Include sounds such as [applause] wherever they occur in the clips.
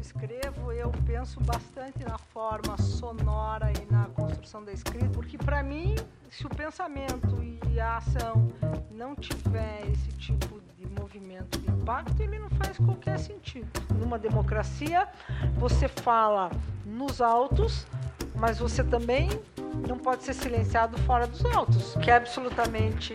escrevo, eu penso bastante na forma sonora e na construção da escrita, porque para mim, se o pensamento e a ação não tiver esse tipo de movimento de impacto, ele não faz qualquer sentido. Numa democracia, você fala nos autos, mas você também não pode ser silenciado fora dos autos. O que é absolutamente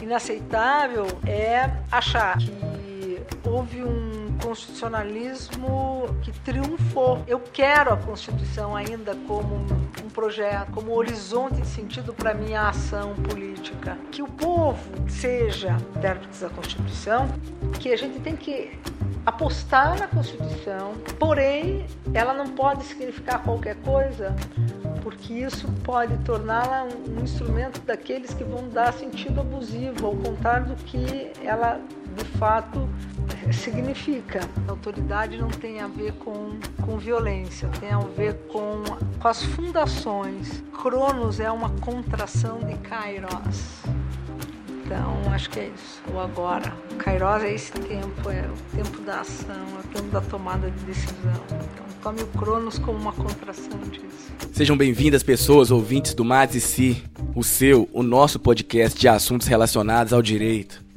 inaceitável é achar que houve um constitucionalismo que triunfou. Eu quero a Constituição ainda como um projeto, como um horizonte de sentido para minha ação política. Que o povo seja intérprete da Constituição, que a gente tem que apostar na Constituição, porém ela não pode significar qualquer coisa, porque isso pode torná-la um instrumento daqueles que vão dar sentido abusivo, ao contrário do que ela de fato significa. A autoridade não tem a ver com, com violência, tem a ver com, com as fundações. Cronos é uma contração de Kairos. Então, acho que é isso. O agora. Kairos é esse tempo, é o tempo da ação, é o tempo da tomada de decisão. Então, tome o Cronos como uma contração disso. Sejam bem-vindas, pessoas, ouvintes do Mads e Si, o seu, o nosso podcast de assuntos relacionados ao direito.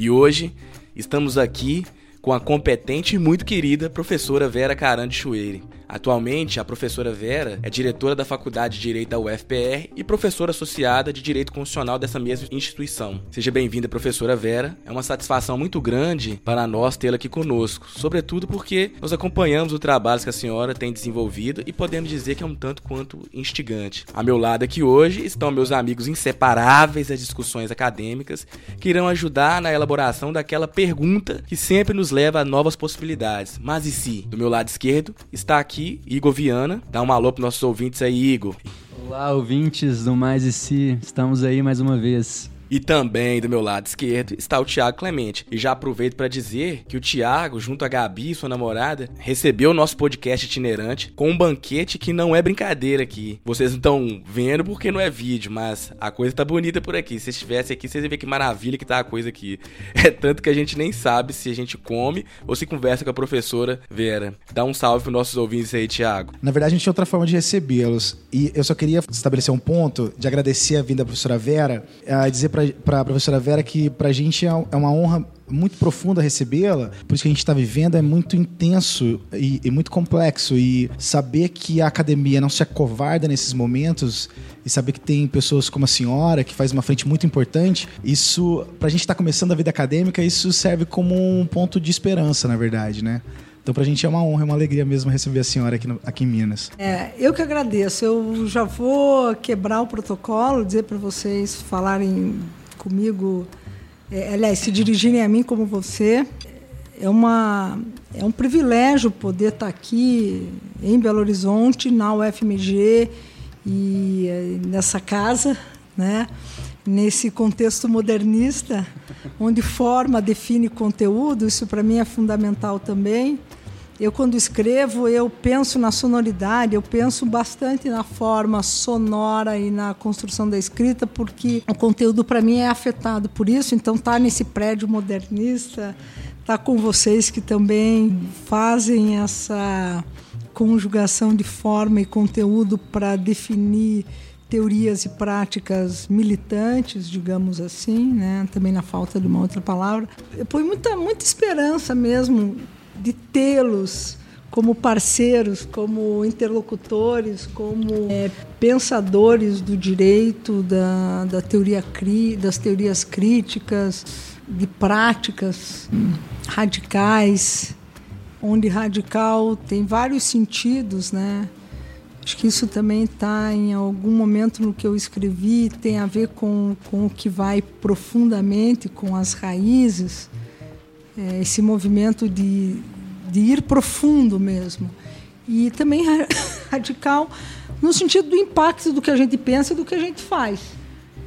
E hoje estamos aqui com a competente e muito querida professora Vera Carande Chueire. Atualmente, a professora Vera é diretora da Faculdade de Direito da UFPR e professora associada de Direito Constitucional dessa mesma instituição. Seja bem-vinda, professora Vera. É uma satisfação muito grande para nós tê-la aqui conosco, sobretudo porque nós acompanhamos o trabalho que a senhora tem desenvolvido e podemos dizer que é um tanto quanto instigante. A meu lado aqui hoje estão meus amigos inseparáveis das discussões acadêmicas que irão ajudar na elaboração daquela pergunta que sempre nos leva a novas possibilidades. Mas e se? Do meu lado esquerdo está aqui aqui, Igor Viana. Dá um alô para nossos ouvintes aí, Igor. Olá, ouvintes do Mais e Si. Estamos aí mais uma vez. E também do meu lado esquerdo está o Tiago Clemente. E já aproveito para dizer que o Tiago, junto a Gabi, sua namorada, recebeu o nosso podcast itinerante com um banquete que não é brincadeira aqui. Vocês não estão vendo porque não é vídeo, mas a coisa tá bonita por aqui. Se estivesse aqui, vocês iam ver que maravilha que tá a coisa aqui. [laughs] É tanto que a gente nem sabe se a gente come ou se conversa com a professora Vera. Dá um salve para nossos ouvintes aí, Tiago. Na verdade, a gente tinha outra forma de recebê-los. E eu só queria estabelecer um ponto de agradecer a vinda da professora Vera, a dizer para a professora Vera que para a gente é, é uma honra muito profunda recebê-la, por isso que a gente está vivendo é muito intenso e, e, muito complexo. E saber que a academia não se acovarda nesses momentos e saber que tem pessoas como a senhora, que faz uma frente muito importante, isso, para a gente estar tá começando a vida acadêmica, isso serve como um ponto de esperança, na verdade, né? Então, para a gente é uma honra, é uma alegria mesmo receber a senhora aqui, no, aqui em Minas. É, eu que agradeço. Eu já vou quebrar o protocolo, dizer para vocês falarem comigo, é, aliás, se dirigirem a mim como você. É, uma, é um privilégio poder estar aqui em Belo Horizonte, na UFMG e é, nessa casa, né? nesse contexto modernista, onde forma define conteúdo, isso para mim é fundamental também. Eu, quando escrevo, eu penso na sonoridade, eu penso bastante na forma sonora e na construção da escrita, porque o conteúdo, para mim, é afetado por isso. Então, tá nesse prédio modernista, tá com vocês que também fazem essa conjugação de forma e conteúdo para definir teorias e práticas militantes, digamos assim, né? também na falta de uma outra palavra. Põe muita, muita esperança mesmo de tê-los como parceiros, como interlocutores, como é, pensadores do direito, da, da teoria cri, das teorias críticas, de práticas radicais, onde radical tem vários sentidos, né? Acho que isso também está em algum momento no que eu escrevi, tem a ver com, com o que vai profundamente com as raízes é, esse movimento de, de ir profundo mesmo. E também [laughs] radical no sentido do impacto do que a gente pensa e do que a gente faz.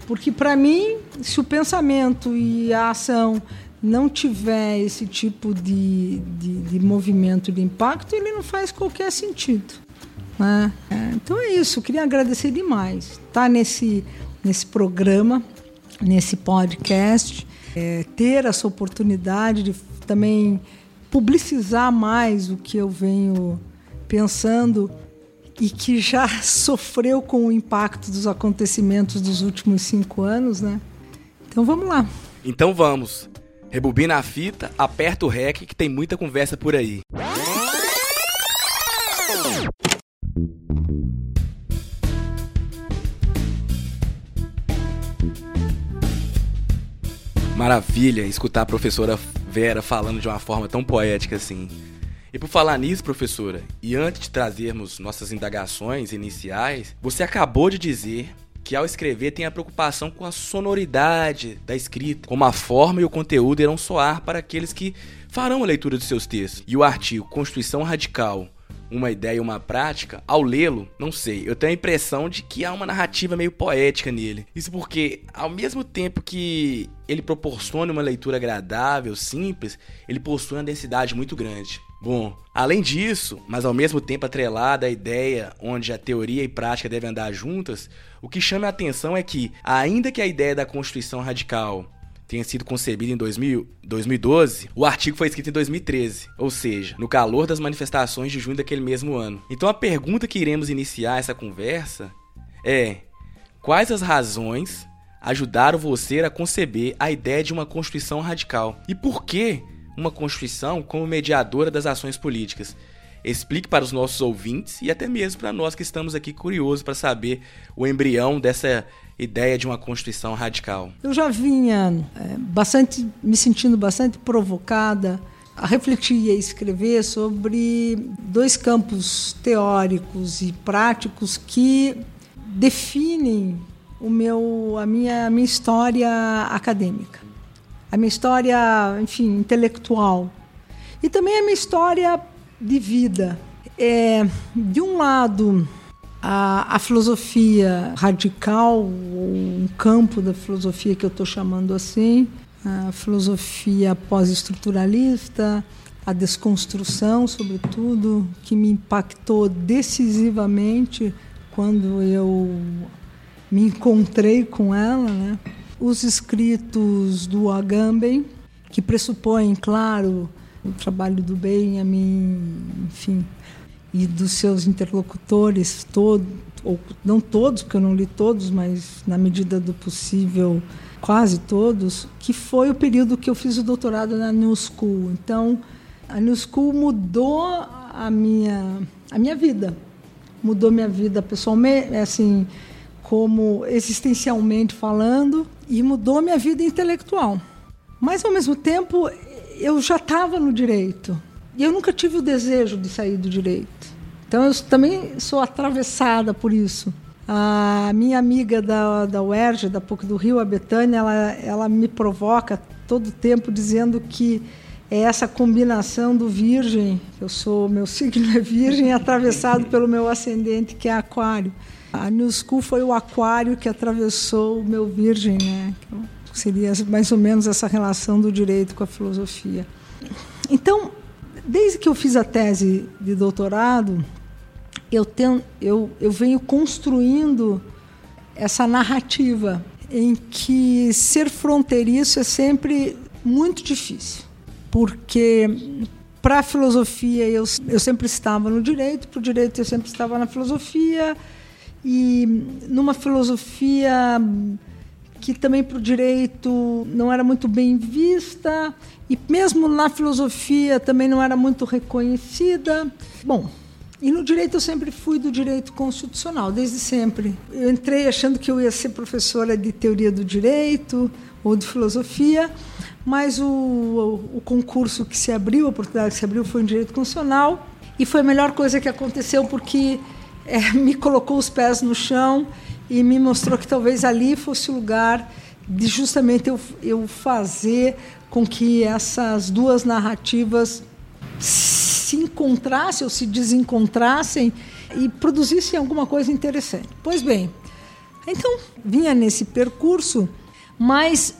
Porque, para mim, se o pensamento e a ação não tiver esse tipo de, de, de movimento de impacto, ele não faz qualquer sentido. Né? É, então é isso, queria agradecer demais estar tá nesse, nesse programa, nesse podcast, é, ter essa oportunidade de também publicizar mais o que eu venho pensando e que já [laughs] sofreu com o impacto dos acontecimentos dos últimos cinco anos, né? Então vamos lá. Então vamos. Rebobina a fita, aperta o REC que tem muita conversa por aí. Maravilha escutar a professora Vera falando de uma forma tão poética assim. E por falar nisso, professora, e antes de trazermos nossas indagações iniciais, você acabou de dizer que ao escrever tem a preocupação com a sonoridade da escrita, como a forma e o conteúdo irão soar para aqueles que farão a leitura de seus textos. E o artigo Constituição Radical uma ideia e uma prática, ao lê-lo, não sei, eu tenho a impressão de que há uma narrativa meio poética nele. Isso porque, ao mesmo tempo que ele proporciona uma leitura agradável, simples, ele possui uma densidade muito grande. Bom, além disso, mas ao mesmo tempo atrelada à ideia onde a teoria e prática devem andar juntas, o que chama a atenção é que, ainda que a ideia da Constituição Radical tenha sido concebido em 2000, 2012, o artigo foi escrito em 2013, ou seja, no calor das manifestações de junho daquele mesmo ano. Então a pergunta que iremos iniciar essa conversa é: quais as razões ajudaram você a conceber a ideia de uma Constituição radical? E por que uma Constituição como mediadora das ações políticas? Explique para os nossos ouvintes e até mesmo para nós que estamos aqui curiosos para saber o embrião dessa ideia de uma Constituição radical? Eu já vinha é, bastante me sentindo bastante provocada a refletir e a escrever sobre dois campos teóricos e práticos que definem o meu a minha a minha história acadêmica. A minha história, enfim, intelectual. E também a minha história de vida. É, de um lado, a, a filosofia radical, um campo da filosofia que eu estou chamando assim, a filosofia pós-estruturalista, a desconstrução, sobretudo, que me impactou decisivamente quando eu me encontrei com ela, né? Os escritos do Agamben, que pressupõem, claro, o trabalho do bem, a mim, enfim, e dos seus interlocutores, todo, ou não todos, porque eu não li todos, mas na medida do possível, quase todos, que foi o período que eu fiz o doutorado na New School. Então, a New School mudou a minha, a minha vida, mudou minha vida pessoalmente, assim, como existencialmente falando, e mudou minha vida intelectual. Mas, ao mesmo tempo, eu já estava no direito. E eu nunca tive o desejo de sair do direito. Então eu também sou atravessada por isso. A minha amiga da, da UERJ, da PUC do Rio, a Betânia, ela, ela me provoca todo tempo dizendo que é essa combinação do virgem, eu sou, meu [laughs] signo é virgem, atravessado pelo meu ascendente, que é aquário. A New School foi o aquário que atravessou o meu virgem, né? Que seria mais ou menos essa relação do direito com a filosofia. Então, Desde que eu fiz a tese de doutorado, eu, tenho, eu, eu venho construindo essa narrativa em que ser fronteiriço é sempre muito difícil, porque para a filosofia eu, eu sempre estava no direito, para o direito eu sempre estava na filosofia, e numa filosofia que também para o direito não era muito bem vista e mesmo na filosofia também não era muito reconhecida. Bom, e no direito eu sempre fui do direito constitucional, desde sempre. Eu entrei achando que eu ia ser professora de teoria do direito ou de filosofia, mas o, o, o concurso que se abriu, a oportunidade que se abriu foi em direito constitucional e foi a melhor coisa que aconteceu porque é, [laughs] me colocou os pés no chão e me mostrou que talvez ali fosse o lugar de justamente eu, eu fazer com que essas duas narrativas se encontrassem ou se desencontrassem e produzissem alguma coisa interessante. Pois bem, então vinha nesse percurso, mas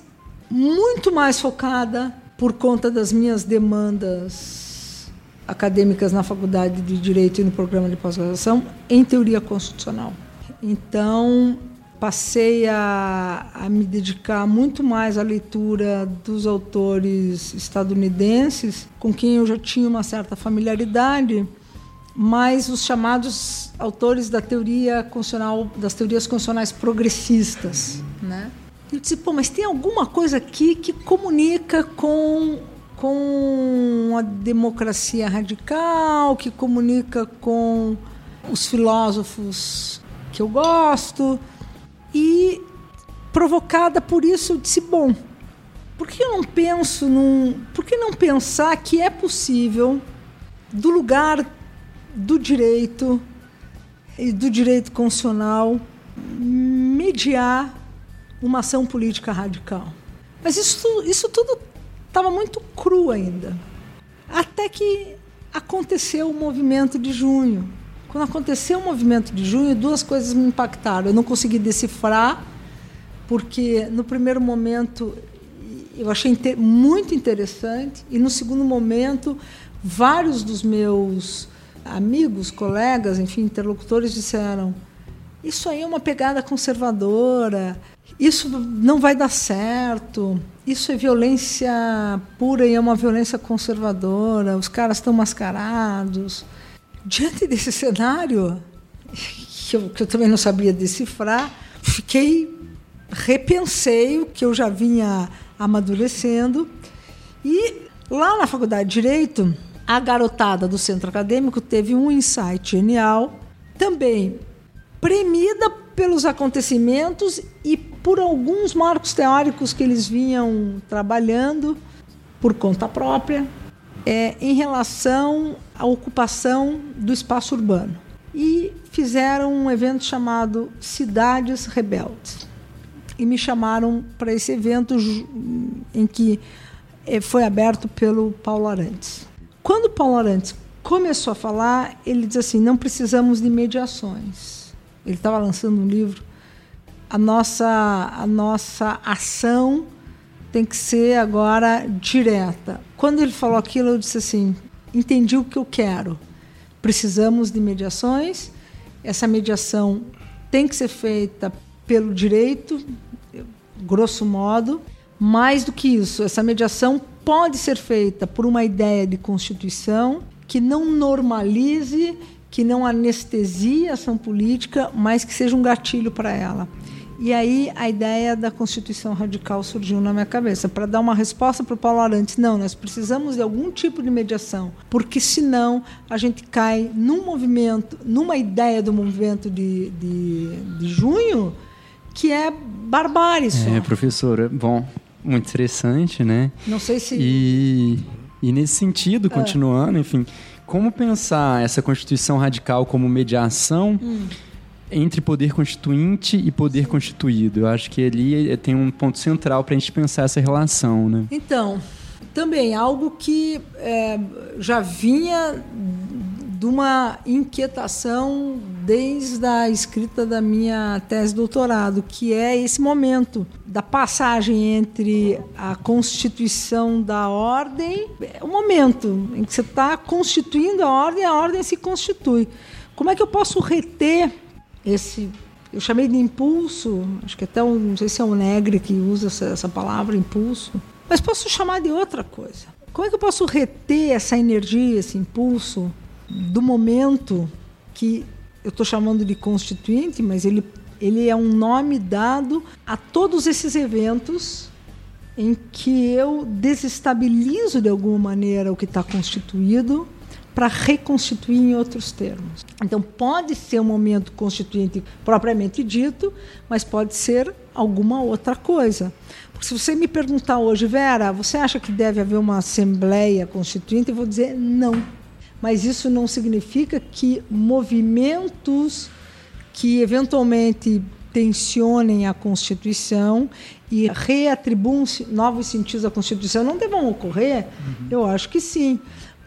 muito mais focada por conta das minhas demandas acadêmicas na faculdade de direito e no programa de pós-graduação em teoria constitucional. Então, passei a, a, me dedicar muito mais à leitura dos autores estadunidenses, com quem eu já tinha uma certa familiaridade, mas os chamados autores da teoria constitucional, das teorias constitucionais progressistas, né? Eu disse, pô, mas tem alguma coisa aqui que comunica com com a democracia radical, que comunica com os filósofos que eu gosto. E provocada por isso, eu disse: bom, por que eu não penso num. Por que não pensar que é possível, do lugar do direito e do direito constitucional, mediar uma ação política radical? Mas isso, isso tudo estava muito cru ainda. Até que aconteceu o movimento de junho. Quando aconteceu o movimento de junho, duas coisas me impactaram. Eu não consegui decifrar, porque no primeiro momento eu achei muito interessante, e no segundo momento, vários dos meus amigos, colegas, enfim, interlocutores disseram: Isso aí é uma pegada conservadora, isso não vai dar certo. Isso é violência pura e é uma violência conservadora. Os caras estão mascarados. Diante desse cenário, que eu, que eu também não sabia decifrar, fiquei repensei o que eu já vinha amadurecendo. E lá na faculdade de direito a garotada do centro acadêmico teve um insight genial também premida pelos acontecimentos e por alguns marcos teóricos que eles vinham trabalhando por conta própria. É, em relação à ocupação do espaço urbano. E fizeram um evento chamado Cidades Rebeldes. E me chamaram para esse evento em que é, foi aberto pelo Paulo Arantes. Quando Paulo Arantes começou a falar, ele diz assim: não precisamos de mediações. Ele estava lançando um livro a nossa, a nossa ação tem que ser agora direta. Quando ele falou aquilo, eu disse assim: entendi o que eu quero. Precisamos de mediações. Essa mediação tem que ser feita pelo direito, grosso modo. Mais do que isso, essa mediação pode ser feita por uma ideia de constituição que não normalize, que não anestesie a ação política, mas que seja um gatilho para ela. E aí a ideia da Constituição Radical surgiu na minha cabeça, para dar uma resposta para o Paulo Arantes. Não, nós precisamos de algum tipo de mediação, porque senão a gente cai num movimento, numa ideia do movimento de, de, de junho, que é barbárie só. É, professora, bom, muito interessante, né? Não sei se... E, e nesse sentido, ah. continuando, enfim, como pensar essa Constituição Radical como mediação... Hum entre poder constituinte e poder constituído. Eu acho que ali tem um ponto central para a gente pensar essa relação, né? Então, também algo que é, já vinha de uma inquietação desde a escrita da minha tese de doutorado, que é esse momento da passagem entre a constituição da ordem, é o momento em que você está constituindo a ordem, a ordem se constitui. Como é que eu posso reter esse eu chamei de impulso, acho que até um, não sei se é o Negre que usa essa, essa, palavra, impulso, mas posso chamar de outra coisa. Como é que eu posso reter essa energia, esse impulso do momento que eu estou chamando de constituinte, mas ele, ele é um nome dado a todos esses eventos em que eu desestabilizo de alguma maneira o que está constituído para reconstituir em outros termos. Então, pode ser um momento constituinte propriamente dito, mas pode ser alguma outra coisa. Porque se você me perguntar hoje, Vera, você acha que deve haver uma Assembleia Constituinte? Eu vou dizer não. Mas isso não significa que movimentos que eventualmente tensionem a Constituição e reatribuam novos sentidos à Constituição não devam ocorrer? Uhum. Eu acho que sim.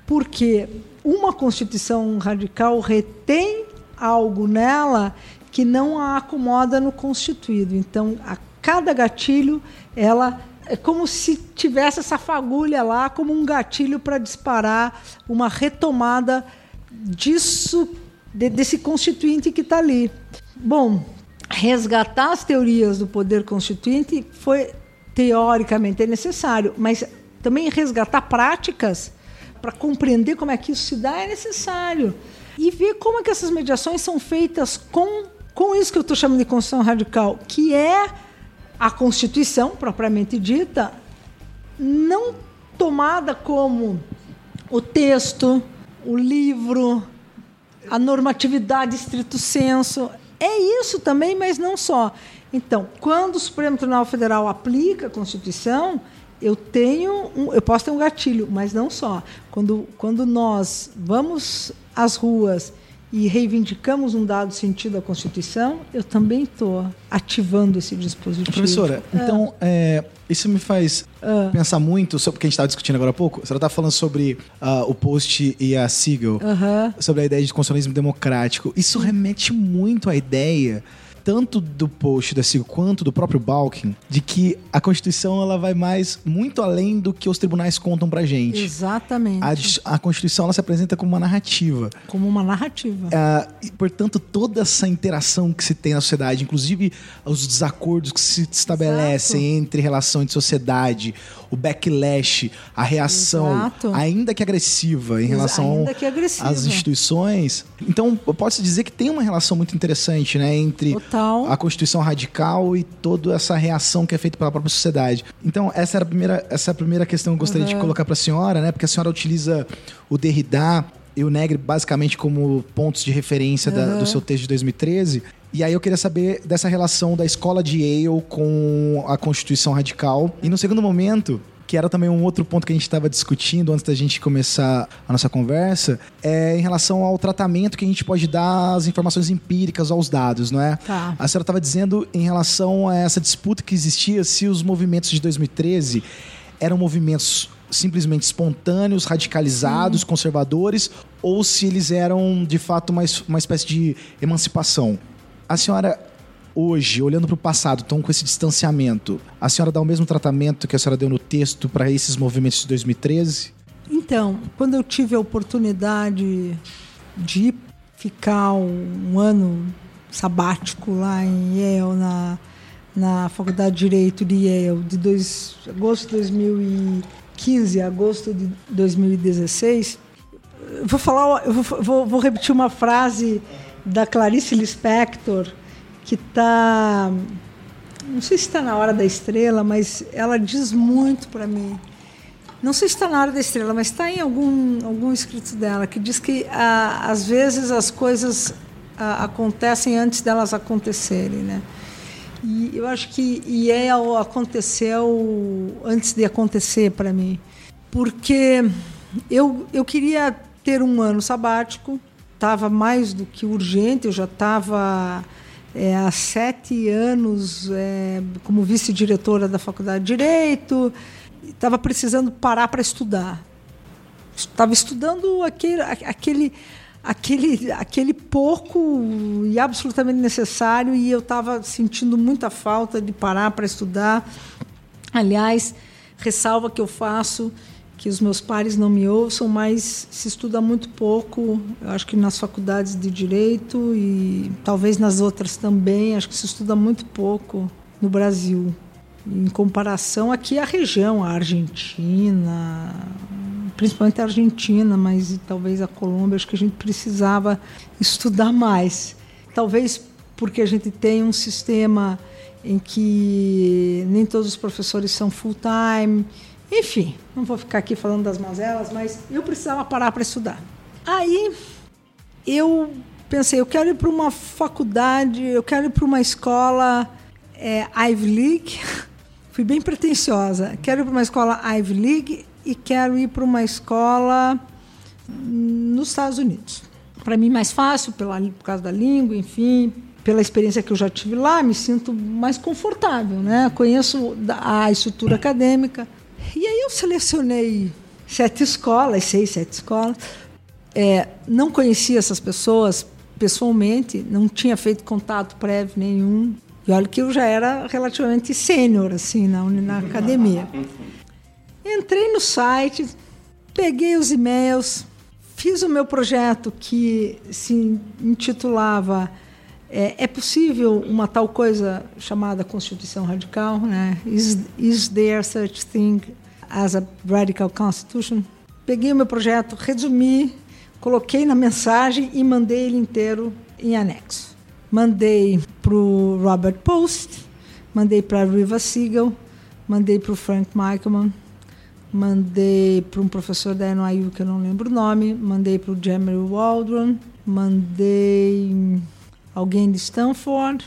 Porque uma Constituição radical retém algo nela que não a acomoda no constituído. Então, a cada gatilho, ela é como se tivesse essa fagulha lá como um gatilho para disparar uma retomada disso, de, desse constituinte que está ali. Bom, resgatar as teorias do poder constituinte foi teoricamente necessário, mas também resgatar práticas para compreender como é que isso se dá é necessário. E ver como é que essas mediações são feitas com, com isso que eu estou chamando de Constituição Radical, que é a Constituição, propriamente dita, não tomada como o texto, o livro, a normatividade estrito senso. É isso também, mas não só. Então, quando o Supremo Tribunal Federal aplica a Constituição, eu tenho um, eu posso ter um gatilho, mas não só. Quando, quando nós vamos às ruas e reivindicamos um dado sentido da Constituição, eu também estou ativando esse dispositivo. Professora, ah. então, é, isso me faz ah. pensar muito sobre o que a gente estava discutindo agora há pouco. Você está falando sobre uh, o Post e a Siegel, uh -huh. sobre a ideia de constitucionalismo democrático. Isso remete muito à ideia tanto do post da Cigo quanto do próprio Balkin, de que a Constituição ela vai mais muito além do que os tribunais contam pra gente. Exatamente. A, a Constituição ela se apresenta como uma narrativa. Como uma narrativa. É, e, portanto, toda essa interação que se tem na sociedade, inclusive os desacordos que se estabelecem Exato. entre relação entre sociedade, o backlash, a reação, Exato. ainda que agressiva em relação às instituições. Então, pode-se dizer que tem uma relação muito interessante né, entre Total. a Constituição radical e toda essa reação que é feita pela própria sociedade. Então, essa, era a primeira, essa é a primeira questão que eu gostaria uhum. de colocar para a senhora, né? Porque a senhora utiliza o Derrida e o Negre basicamente como pontos de referência uhum. da, do seu texto de 2013. E aí eu queria saber dessa relação da escola de Yale com a Constituição Radical. E no segundo momento, que era também um outro ponto que a gente estava discutindo antes da gente começar a nossa conversa, é em relação ao tratamento que a gente pode dar às informações empíricas, aos dados, não é? Tá. A senhora estava dizendo em relação a essa disputa que existia se os movimentos de 2013 eram movimentos simplesmente espontâneos, radicalizados, hum. conservadores, ou se eles eram de fato uma, uma espécie de emancipação. A senhora, hoje, olhando para o passado, então com esse distanciamento, a senhora dá o mesmo tratamento que a senhora deu no texto para esses movimentos de 2013? Então, quando eu tive a oportunidade de ficar um ano sabático lá em Yale, na, na Faculdade de Direito de Yale, de dois, agosto de 2015 a agosto de 2016, eu vou falar, vou, vou, vou repetir uma frase da Clarice Lispector, que está. Não sei se está na hora da estrela, mas ela diz muito para mim. Não sei se está na hora da estrela, mas está em algum, algum escrito dela, que diz que ah, às vezes as coisas ah, acontecem antes delas acontecerem. Né? E eu acho que Yale aconteceu antes de acontecer para mim. Porque eu, eu queria ter um ano sabático, estava mais do que urgente, eu já estava é, há sete anos é, como vice-diretora da Faculdade de Direito, estava precisando parar para estudar. Estava estudando aquele, aquele, aquele, aquele pouco e absolutamente necessário e eu estava sentindo muita falta de parar para estudar. Aliás, ressalva que eu faço que os meus pares não me ouçam, mas se estuda muito pouco, eu acho que nas faculdades de direito e talvez nas outras também, acho que se estuda muito pouco no Brasil. Em comparação aqui à região, a Argentina, principalmente a Argentina, mas talvez a Colômbia, acho que a gente precisava estudar mais. Talvez porque a gente tem um sistema em que nem todos os professores são full time, enfim, não vou ficar aqui falando das mazelas, mas eu precisava parar para estudar. Aí eu pensei, eu quero ir para uma faculdade, eu quero ir para uma escola é, Ivy League. [laughs] Fui bem pretensiosa. Quero ir para uma escola Ivy League e quero ir para uma escola nos Estados Unidos. Para mim, mais fácil, pela, por causa da língua, enfim, pela experiência que eu já tive lá, me sinto mais confortável. Né? Conheço a estrutura acadêmica, e aí eu selecionei sete escolas, seis, sete escolas. É, não conhecia essas pessoas pessoalmente, não tinha feito contato prévio nenhum. E olha que eu já era relativamente sênior assim na, na academia. Entrei no site, peguei os e-mails, fiz o meu projeto que se intitulava É, é, possível uma tal coisa chamada Constituição Radical? Né? Is, is there such thing as a radical constitution? Peguei o meu projeto, resumi, coloquei na mensagem e mandei ele inteiro em anexo. Mandei para o Robert Post, mandei para Riva Siegel, mandei para o Frank Michaelman, mandei para um professor da NYU que eu não lembro o nome, mandei para o Jeremy Waldron, mandei alguém de Stanford,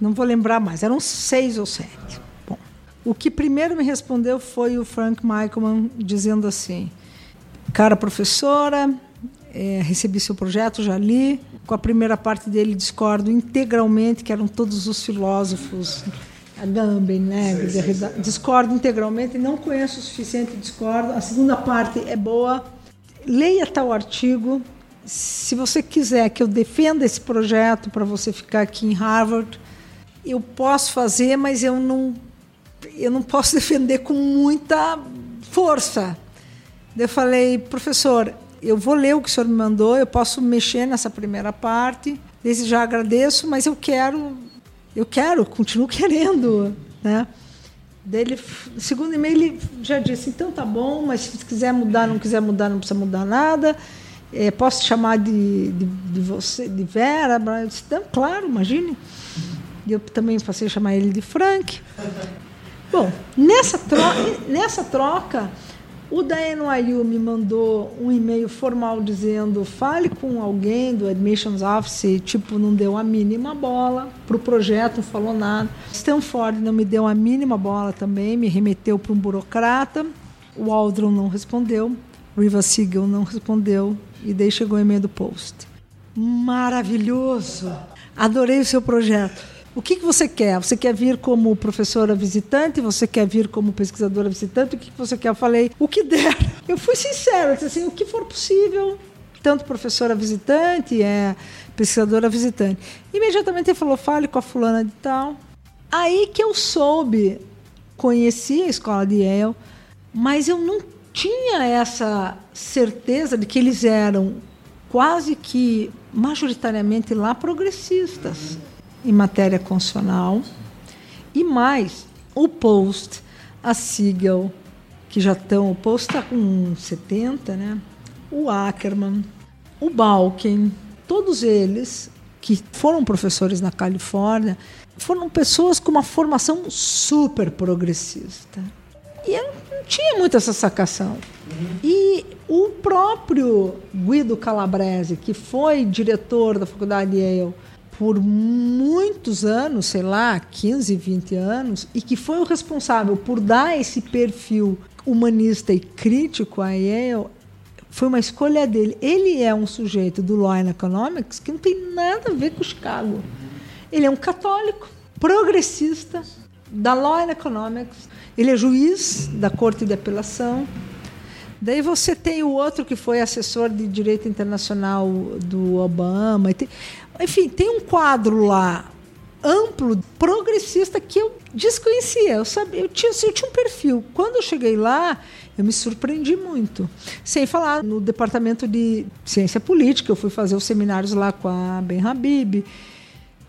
não vou lembrar mais, eram seis ou sete. Bom, o que primeiro me respondeu foi o Frank Michaelman dizendo assim: Cara professora, é, recebi seu projeto, já li. Com a primeira parte dele discordo integralmente, que eram todos os filósofos, Agamben, né? Discordo integralmente, não conheço o suficiente, discordo. A segunda parte é boa. Leia tal artigo. Se você quiser que eu defenda esse projeto para você ficar aqui em Harvard, eu posso fazer, mas eu não, eu não posso [laughs] defender com muita força. Eu falei, professor, eu vou ler o que o senhor me mandou, eu posso mexer nessa primeira parte. Desde já agradeço, mas eu quero, eu quero, continuo querendo, né? Dele, segundo e-mail, ele já disse: então tá bom, mas se quiser mudar, não quiser mudar, não precisa mudar nada. É, posso te chamar de, de, de, você, de Vera? Eu disse: não, claro, imagine. E eu também passei a chamar ele de Frank. Bom, nessa troca, nessa troca o da NYU me mandou um e-mail formal dizendo fale com alguém do Admissions Office, tipo, não deu a mínima bola para o projeto, não falou nada. Stanford não me deu a mínima bola também, me remeteu para um burocrata. O Aldrin não respondeu, Riva Siegel não respondeu, e daí chegou o e-mail do Post. Maravilhoso! Adorei o seu projeto. O que, que você quer? Você quer vir como professora visitante? Você quer vir como pesquisadora visitante? O que, que você quer? Eu falei, o que der. [laughs] Eu fui sincera, disse assim, o que for possível. Tanto professora visitante, é pesquisadora visitante. Imediatamente ele falou, fale com a fulana de tal. Aí que eu soube, conheci a escola de Yale, mas eu não tinha essa certeza de que eles eram quase que majoritariamente lá progressistas em matéria constitucional. E mais, o Post, a Siegel, que já estão, o Post está com 70, né? o Ackerman, o Balken, todos eles que foram professores na Califórnia, foram pessoas com uma formação super progressista. E eu não tinha muito essa sacação. E o próprio Guido Calabrese, que foi diretor da Faculdade Yale por muitos anos, sei lá, 15, 20 anos, e que foi o responsável por dar esse perfil humanista e crítico a Yale, foi uma escolha dele. Ele é um sujeito do Law and Economics que não tem nada a ver com Chicago. Ele é um católico, progressista, da Law and Economics. Ele é juiz da Corte de Apelação. Daí você tem o outro que foi assessor de direito internacional do Obama. Enfim, tem um quadro lá amplo, progressista, que eu desconhecia. Eu, sabia, eu, tinha, eu tinha um perfil. Quando eu cheguei lá, eu me surpreendi muito. Sem falar no departamento de ciência política, eu fui fazer os seminários lá com a Ben Habib,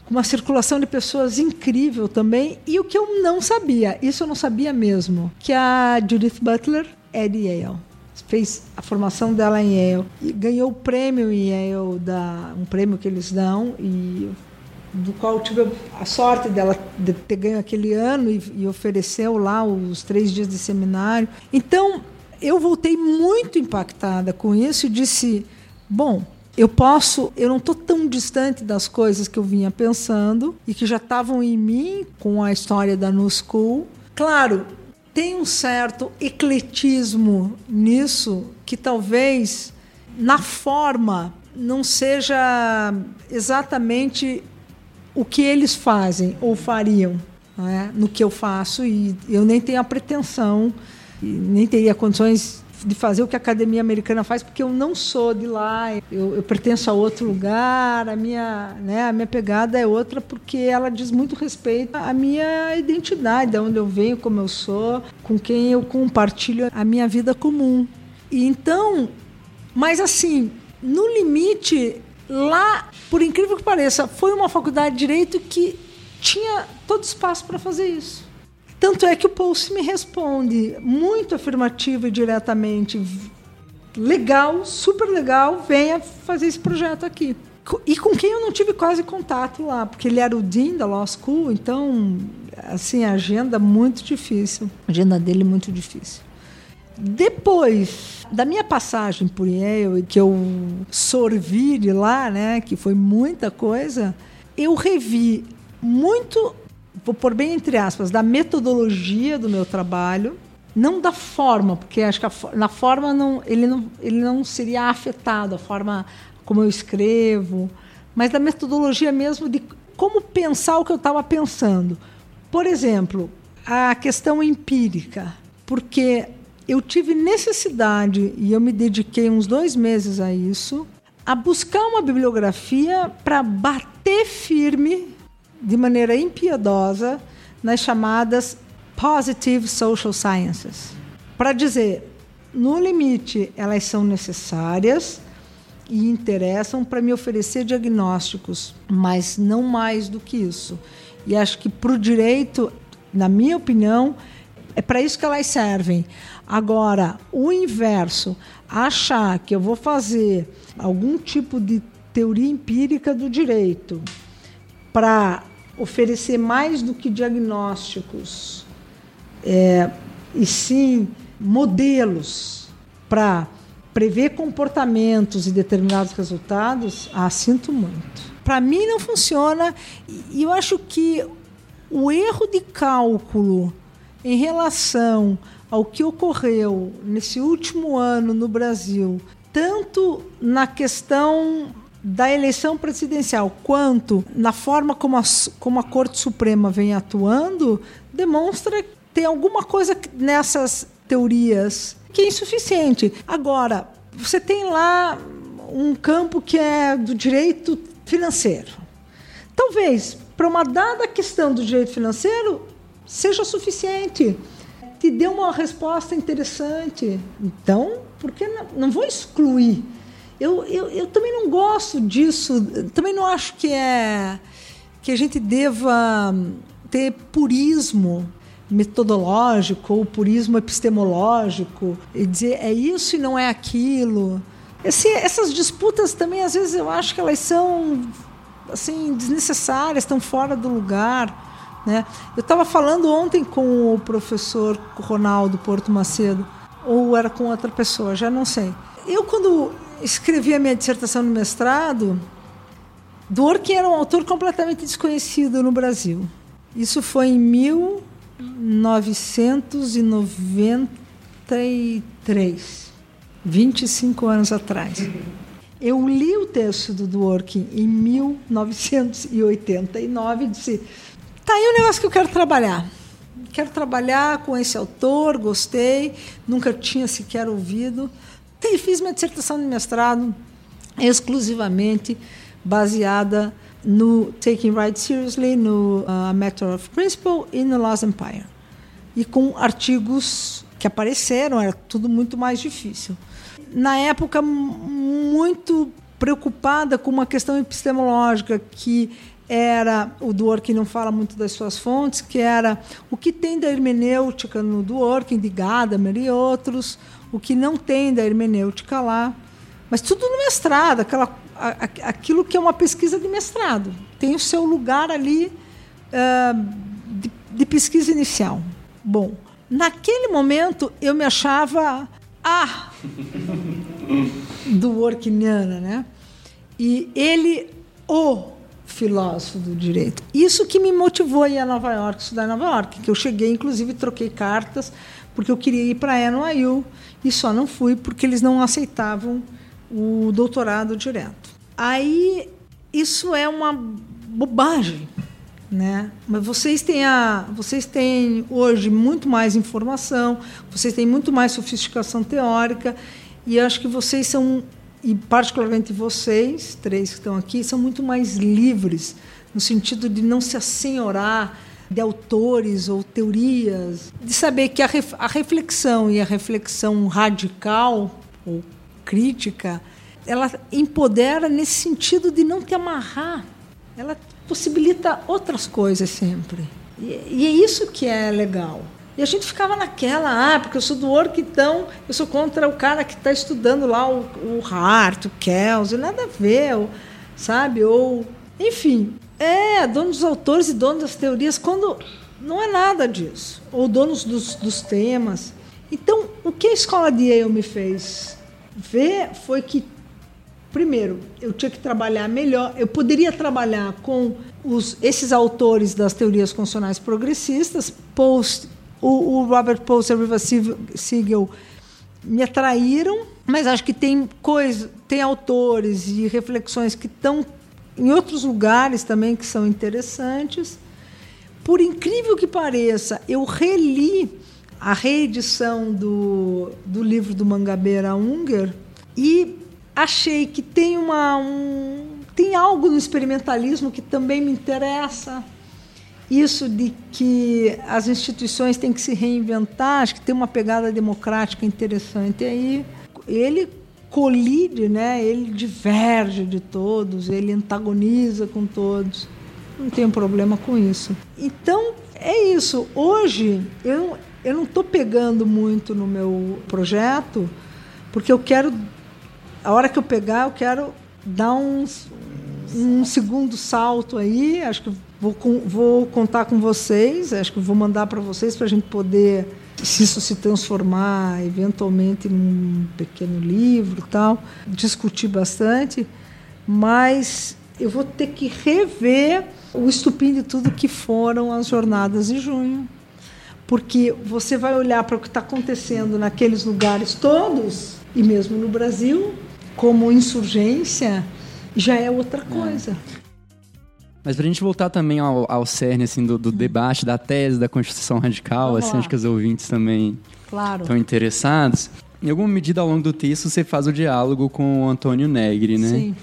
uma circulação de pessoas incrível também. E o que eu não sabia, isso eu não sabia mesmo, que a Judith Butler é de Yale fez a formação dela em Yale e ganhou o prêmio em Yale, da, um prêmio que eles dão e do qual tive a sorte dela de ter ganho aquele ano e, e ofereceu lá os três dias de seminário. Então eu voltei muito impactada com isso e disse: bom, eu posso, eu não estou tão distante das coisas que eu vinha pensando e que já estavam em mim com a história da New School. Claro, tem um certo ecletismo nisso que talvez na forma não seja exatamente o que eles fazem ou fariam é? no que eu faço e eu nem tenho a pretensão nem teria condições de fazer o que a academia americana faz, porque eu não sou de lá, eu, eu, pertenço a outro lugar, a minha, né, a minha pegada é outra, porque ela diz muito respeito à minha identidade, de onde eu venho, como eu sou, com quem eu compartilho a minha vida comum. E então, mas assim, no limite, lá, por incrível que pareça, foi uma faculdade de direito que tinha todo espaço para fazer isso. Tanto é que o Pulse me responde muito afirmativo e diretamente. Legal, super legal, venha fazer esse projeto aqui. E com quem eu não tive quase contato lá, porque ele era o Dean da Law School, então, assim, agenda muito difícil. Agenda dele muito difícil. Depois da minha passagem por Yale, que eu sorvi de lá, né, que foi muita coisa, eu revi muito, vou pôr bem entre aspas, da metodologia do meu trabalho, não da forma, porque acho que a, na forma não, ele, não, ele não seria afetado, a forma como eu escrevo, mas da metodologia mesmo de como pensar o que eu estava pensando. Por exemplo, a questão empírica, porque eu tive necessidade, e eu me dediquei uns dois meses a isso, a buscar uma bibliografia para bater firme de maneira impiedosa nas chamadas positive social sciences. Para dizer, no limite, elas são necessárias e interessam para me oferecer diagnósticos, mas não mais do que isso. E acho que para o direito, na minha opinião, é para isso que elas servem. Agora, o inverso, achar que eu vou fazer algum tipo de teoria empírica do direito para oferecer mais do que diagnósticos, é, e sim modelos para prever comportamentos e determinados resultados, ah, sinto muito. Para mim não funciona e eu acho que o erro de cálculo em relação ao que ocorreu nesse último ano no Brasil, tanto na questão da eleição presidencial quanto na forma como a, como a Corte Suprema vem atuando, demonstra que tem alguma coisa nessas teorias que é insuficiente. Agora, você tem lá um campo que é do direito financeiro. Talvez, para uma dada questão do direito financeiro, seja suficiente. Te dê uma resposta interessante. Então, por que não, não vou excluir? Eu, eu, eu também não gosto disso, também não acho que é que a gente deva ter purismo metodológico ou purismo epistemológico e dizer é isso e não é aquilo. Esse, essas disputas também às vezes eu acho que elas são assim desnecessárias, estão fora do lugar. Né? Eu estava falando ontem com o professor Ronaldo Porto Macedo, ou era com outra pessoa, já não sei. Eu, quando escrevi a minha dissertação no mestrado, Dworkin era um autor completamente desconhecido no Brasil. Isso foi em 1993, 25 anos atrás. Eu li o texto do Dworkin em 1989 e disse: tá aí o negócio que eu quero trabalhar. Quero trabalhar com esse autor, gostei, nunca tinha sequer ouvido. Fiz minha dissertação de mestrado exclusivamente baseada no Taking Right Seriously, no uh, Matter of Principle e no Lost Empire. E com artigos que apareceram, era tudo muito mais difícil. Na época, muito preocupada com uma questão epistemológica que era o Dworkin não fala muito das suas fontes, que era o que tem da hermenêutica no Dworkin, de Gadamer e outros, o que não tem da hermenêutica lá. Mas tudo no mestrado, aquela, aquilo que é uma pesquisa de mestrado. Tem o seu lugar ali uh, de, de, pesquisa inicial. Bom, naquele momento eu me achava a [laughs] do Workiniana, né? E ele, o filósofo do direito. Isso que me motivou a ir a Nova York, estudar em Nova York, que eu cheguei, inclusive, troquei cartas, porque eu queria ir para a NYU e só não fui porque eles não aceitavam o doutorado direto. Aí isso é uma bobagem, né? Mas vocês têm a, vocês têm hoje muito mais informação, vocês têm muito mais sofisticação teórica e acho que vocês são e particularmente vocês três que estão aqui são muito mais livres no sentido de não se assenhorar de autores ou teorias, de saber que a, ref, a reflexão e a reflexão radical ou crítica ela empodera nesse sentido de não te amarrar. Ela possibilita outras coisas sempre. E, e é isso que é legal. E a gente ficava naquela, ah, porque eu sou do orco, então eu sou contra o cara que está estudando lá o, o Hart, o Kelsey, nada a ver, ou, sabe? Ou, enfim, é, dono dos autores e dono das teorias, quando não é nada disso. Ou donos dos, dos temas. Então, o que a escola de Yale me fez ver foi que, primeiro, eu tinha que trabalhar melhor, eu poderia trabalhar com os, esses autores das teorias constitucionais progressistas, Post, o, o Robert Post e a Riva Siegel me atraíram, mas acho que tem coisa, tem autores e reflexões que estão em outros lugares também que são interessantes. Por incrível que pareça, eu reli a reedição do, do livro do Mangabeira Unger e achei que tem, uma, um, tem algo no experimentalismo que também me interessa. Isso de que as instituições têm que se reinventar, acho que tem uma pegada democrática interessante aí. Ele colide, né? ele diverge de todos, ele antagoniza com todos. Não tenho problema com isso. Então, é isso. Hoje, eu, eu não estou pegando muito no meu projeto, porque eu quero, a hora que eu pegar, eu quero dar um, um segundo salto aí. Acho que vou, vou contar com vocês, acho que vou mandar para vocês para a gente poder, se isso se transformar eventualmente num pequeno livro tal, discutir bastante, mas eu vou ter que rever o estupim de tudo que foram as jornadas de junho porque você vai olhar para o que está acontecendo naqueles lugares todos, e mesmo no Brasil, como insurgência, já é outra coisa. É. Mas para a gente voltar também ao, ao cerne assim, do, do, debate, da tese da Constituição Radical, assim, acho que os ouvintes também claro. estão interessados. Em alguma medida, ao longo do texto, você faz o diálogo com o Antônio Negri, né? Sim.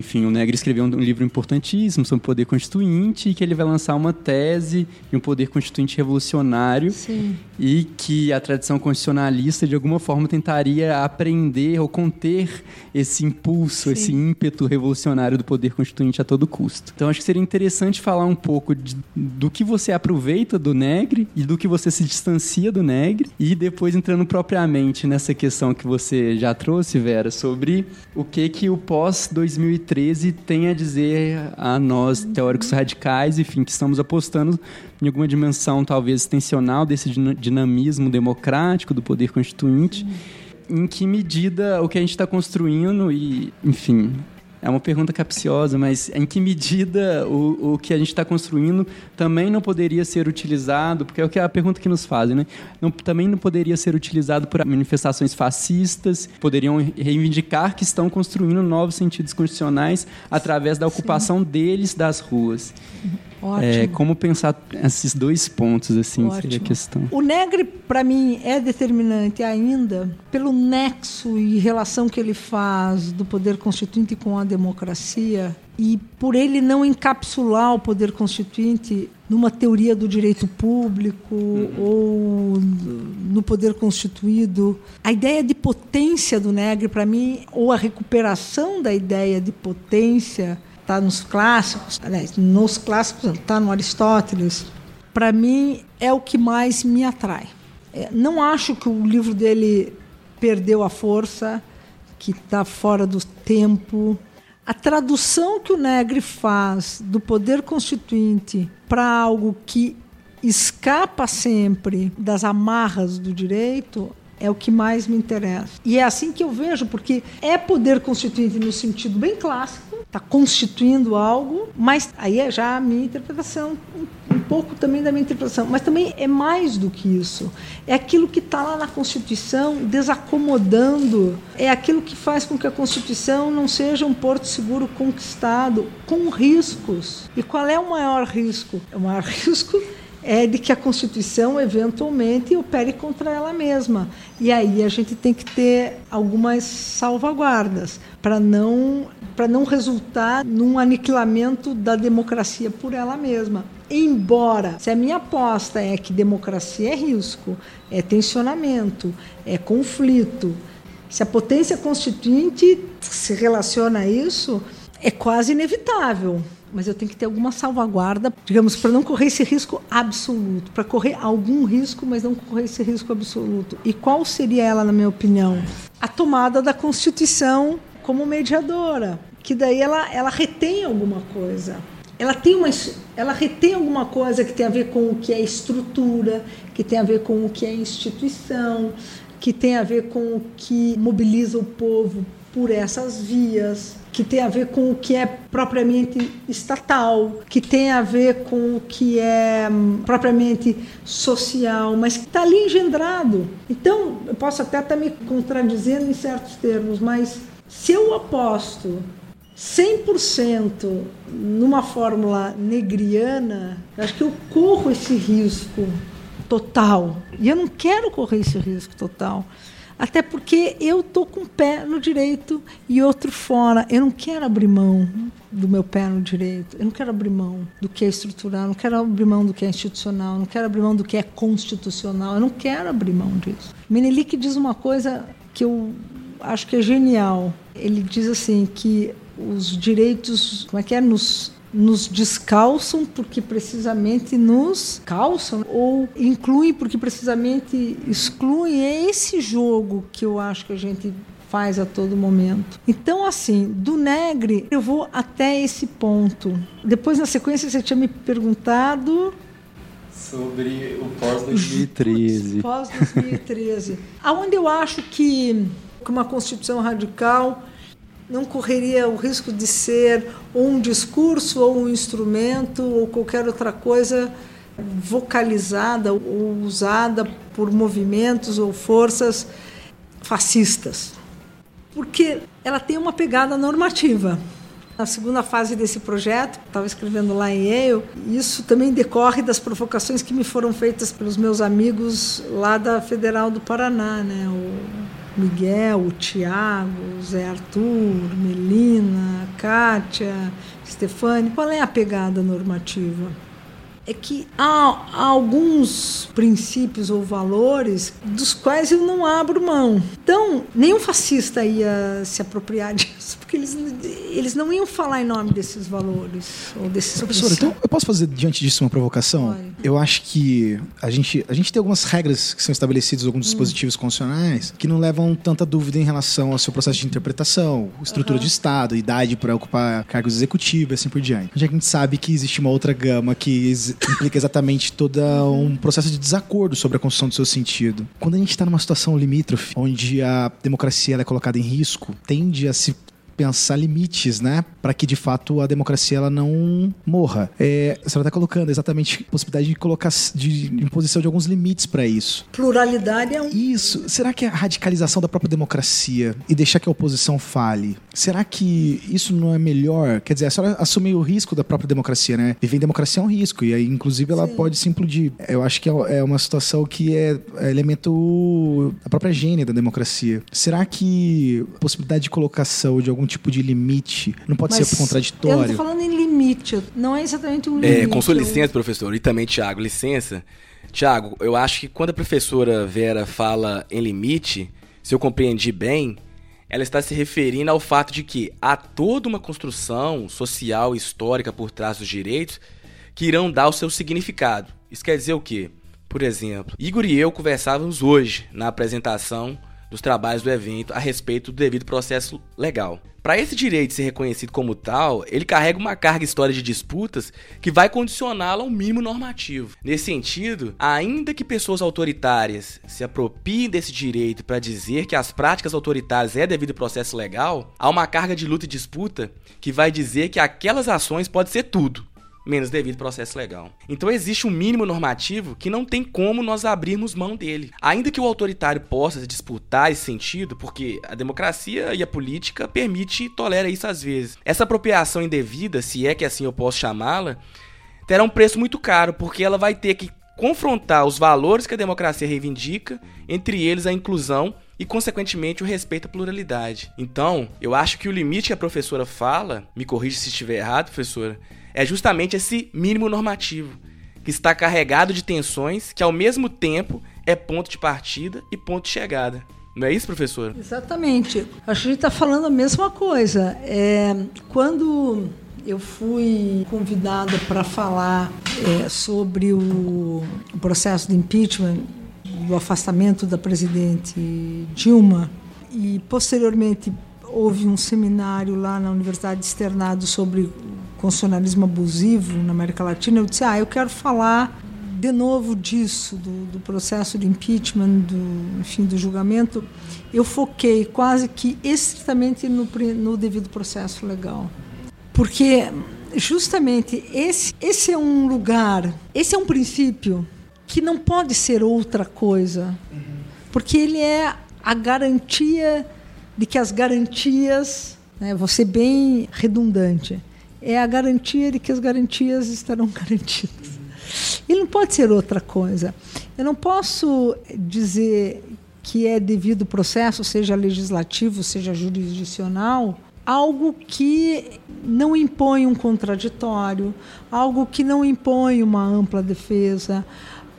Enfim, o Negri escreveu um, livro importantíssimo sobre o poder constituinte e que ele vai lançar uma tese de um poder constituinte revolucionário Sim. e que a tradição constitucionalista, de alguma forma, tentaria aprender ou conter esse impulso, Sim. esse ímpeto revolucionário do poder constituinte a todo custo. Então, acho que seria interessante falar um pouco de, do que você aproveita do Negri e do que você se distancia do Negri e depois entrando propriamente nessa questão que você já trouxe, Vera, sobre o que que o pós-2013 tem a dizer a nós, teóricos radicais, enfim, que estamos apostando em alguma dimensão talvez extensional desse dinamismo democrático do poder constituinte, em que medida o que a gente está construindo e, enfim, é uma pergunta capciosa, mas em que medida o, o que a gente está construindo também não poderia ser utilizado, porque é o que é a pergunta que nos fazem, né? Não, também não poderia ser utilizado por manifestações fascistas, poderiam reivindicar que estão construindo novos sentidos constitucionais através da ocupação Sim. deles das ruas. Ótimo. É, como pensar esses dois pontos, assim, Ótimo. seria a questão. O Negre, para mim, é determinante ainda pelo nexo e relação que ele faz do poder constituinte com a democracia e por ele não encapsular o poder constituinte numa teoria do direito público uhum. ou no poder constituído. A ideia de potência do Negre, para mim, ou a recuperação da ideia de potência está nos clássicos, aliás, nos clássicos, está no Aristóteles, para mim é o que mais me atrai. É, não acho que o livro dele perdeu a força, que está fora do tempo. A tradução que o Negri faz do poder constituinte para algo que escapa sempre das amarras do direito é o que mais me interessa. E é assim que eu vejo, porque é poder constituinte no sentido bem clássico, está constituindo algo, mas aí é já a minha interpretação, um, um, pouco também da minha interpretação, mas também é mais do que isso. É aquilo que está lá na Constituição desacomodando, é aquilo que faz com que a Constituição não seja um porto seguro conquistado, com riscos. E qual é o maior risco? O maior [laughs] risco é de que a Constituição eventualmente opere contra ela mesma. E aí a gente tem que ter algumas salvaguardas para não para não resultar num aniquilamento da democracia por ela mesma. Embora, se a minha aposta é que democracia é risco, é tensionamento, é conflito, Se a potência constituinte se relaciona a isso, é quase inevitável. Mas eu tenho que ter alguma salvaguarda, digamos, para não correr esse risco absoluto, para correr algum risco, mas não correr esse risco absoluto. E qual seria ela, na minha opinião? A tomada da Constituição como mediadora, que daí ela, ela retém alguma coisa. Ela tem uma, ela retém alguma coisa que tem a ver com o que é estrutura, que tem a ver com o que é instituição, que tem a ver com o que mobiliza o povo por essas vias, que tem a ver com o que é propriamente estatal, que tem a ver com o que é hum, propriamente social, mas que está ali engendrado. Então, eu posso até estar me contradizendo em certos termos, mas se eu aposto 100% numa fórmula negriana, acho que eu corro esse risco total. E eu não quero correr esse risco total. Até porque eu estou com um pé no direito e outro fora. Eu não quero abrir mão do meu pé no direito. Eu não quero abrir mão do que é estrutural, não quero abrir mão do que é institucional, não quero abrir mão do que é constitucional. Eu não quero abrir mão disso. Menelik diz uma coisa que eu acho que é genial. Ele diz assim que os direitos, como é que é, nos nos descalçam porque precisamente nos calçam ou incluem porque precisamente excluem. É esse jogo que eu acho que a gente faz a todo momento. Então, assim, do Negre, eu vou até esse ponto. Depois, na sequência, você tinha me perguntado. Sobre o pós-2013. Pós-2013. Aonde eu acho que uma Constituição radical não correria o risco de ser ou um discurso ou um instrumento ou qualquer outra coisa vocalizada ou usada por movimentos ou forças fascistas. Porque ela tem uma pegada normativa. Na segunda fase desse projeto, estava escrevendo lá em Yale, isso também decorre das provocações que me foram feitas pelos meus amigos lá da Federal do Paraná, né? O Miguel, o Tiago, Zé Arthur, Melina, Kátia, Stefani. Qual é a pegada normativa? é que há, há, alguns princípios ou valores dos quais eu não abro mão. Então, nenhum fascista ia se apropriar [laughs] disso, eles, eles não iam falar em nome desses valores ou desses Professor, então eu posso fazer diante disso uma provocação? Eu acho que a gente, a gente tem algumas regras que são estabelecidas, alguns hum. dispositivos constitucionais, que não levam tanta dúvida em relação ao seu processo de interpretação, estrutura uhum. de Estado, idade para ocupar cargos executivos e assim por diante. A gente sabe que existe uma outra gama que implica exatamente todo um processo de desacordo sobre a construção do seu sentido. Quando a gente está numa situação limítrofe, onde a democracia é colocada em risco, tende a se pensar limites, né? Para que de fato a democracia ela não morra. É, a senhora está colocando exatamente a possibilidade de colocar de imposição de alguns limites para isso. Pluralidade é um. Isso. Será que a radicalização da própria democracia e deixar que a oposição fale, será que isso não é melhor? Quer dizer, a senhora assumiu o risco da própria democracia, né? Viver em democracia é um risco e aí, inclusive, ela Sim. pode se implodir. Eu acho que é, é uma situação que é, é elemento da própria gênese da democracia. Será que a possibilidade de colocação de algum tipo de limite. Não pode Mas ser contraditório. Eu não estou falando em limite, não é exatamente um é, limite. É, com sua licença, professor, e também Tiago, licença. Tiago, eu acho que quando a professora Vera fala em limite, se eu compreendi bem, ela está se referindo ao fato de que há toda uma construção social e histórica por trás dos direitos que irão dar o seu significado. Isso quer dizer o quê? Por exemplo, Igor e eu conversávamos hoje na apresentação dos trabalhos do evento a respeito do devido processo legal. Para esse direito ser reconhecido como tal, ele carrega uma carga histórica de disputas que vai condicioná-lo ao mínimo normativo. Nesse sentido, ainda que pessoas autoritárias se apropriem desse direito para dizer que as práticas autoritárias é devido processo legal, há uma carga de luta e disputa que vai dizer que aquelas ações pode ser tudo menos devido processo legal. Então existe um mínimo normativo que não tem como nós abrirmos mão dele. Ainda que o autoritário possa disputar esse sentido, porque a democracia e a política permite e tolera isso às vezes. Essa apropriação indevida, se é que assim eu posso chamá-la, terá um preço muito caro, porque ela vai ter que confrontar os valores que a democracia reivindica, entre eles a inclusão e, consequentemente, o respeito à pluralidade. Então, eu acho que o limite que a professora fala, me corrija se estiver errado, professora, é justamente esse mínimo normativo, que está carregado de tensões que, ao mesmo tempo, é ponto de partida e ponto de chegada. Não é isso, professor? Exatamente. A gente está falando a mesma coisa. É, quando eu fui convidada para falar é, sobre o, o processo de impeachment, do afastamento da presidente Dilma, e posteriormente houve um seminário lá na Universidade de Externado sobre constitucionalismo abusivo na América Latina, eu disse, ah, eu quero falar de novo disso, do, do, processo de impeachment, do, enfim, do julgamento, eu foquei quase que estritamente no, no devido processo legal. Porque justamente esse, esse é um lugar, esse é um princípio que não pode ser outra coisa, porque ele é a garantia de que as garantias, né, ser bem redundante, é a garantia de que as garantias estarão [laughs] garantidas. Ele não pode ser outra coisa. Eu não posso dizer que é devido processo, seja legislativo, seja jurisdicional, algo que não impõe um contraditório, algo que não impõe uma ampla defesa,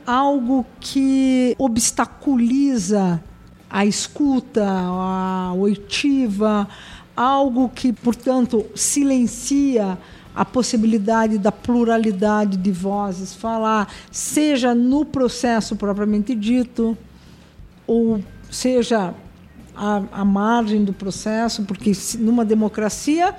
algo que obstaculiza a escuta, a oitiva, algo que, portanto, silencia a possibilidade da pluralidade de vozes falar, seja no processo propriamente dito, ou seja à, à margem do processo, porque numa democracia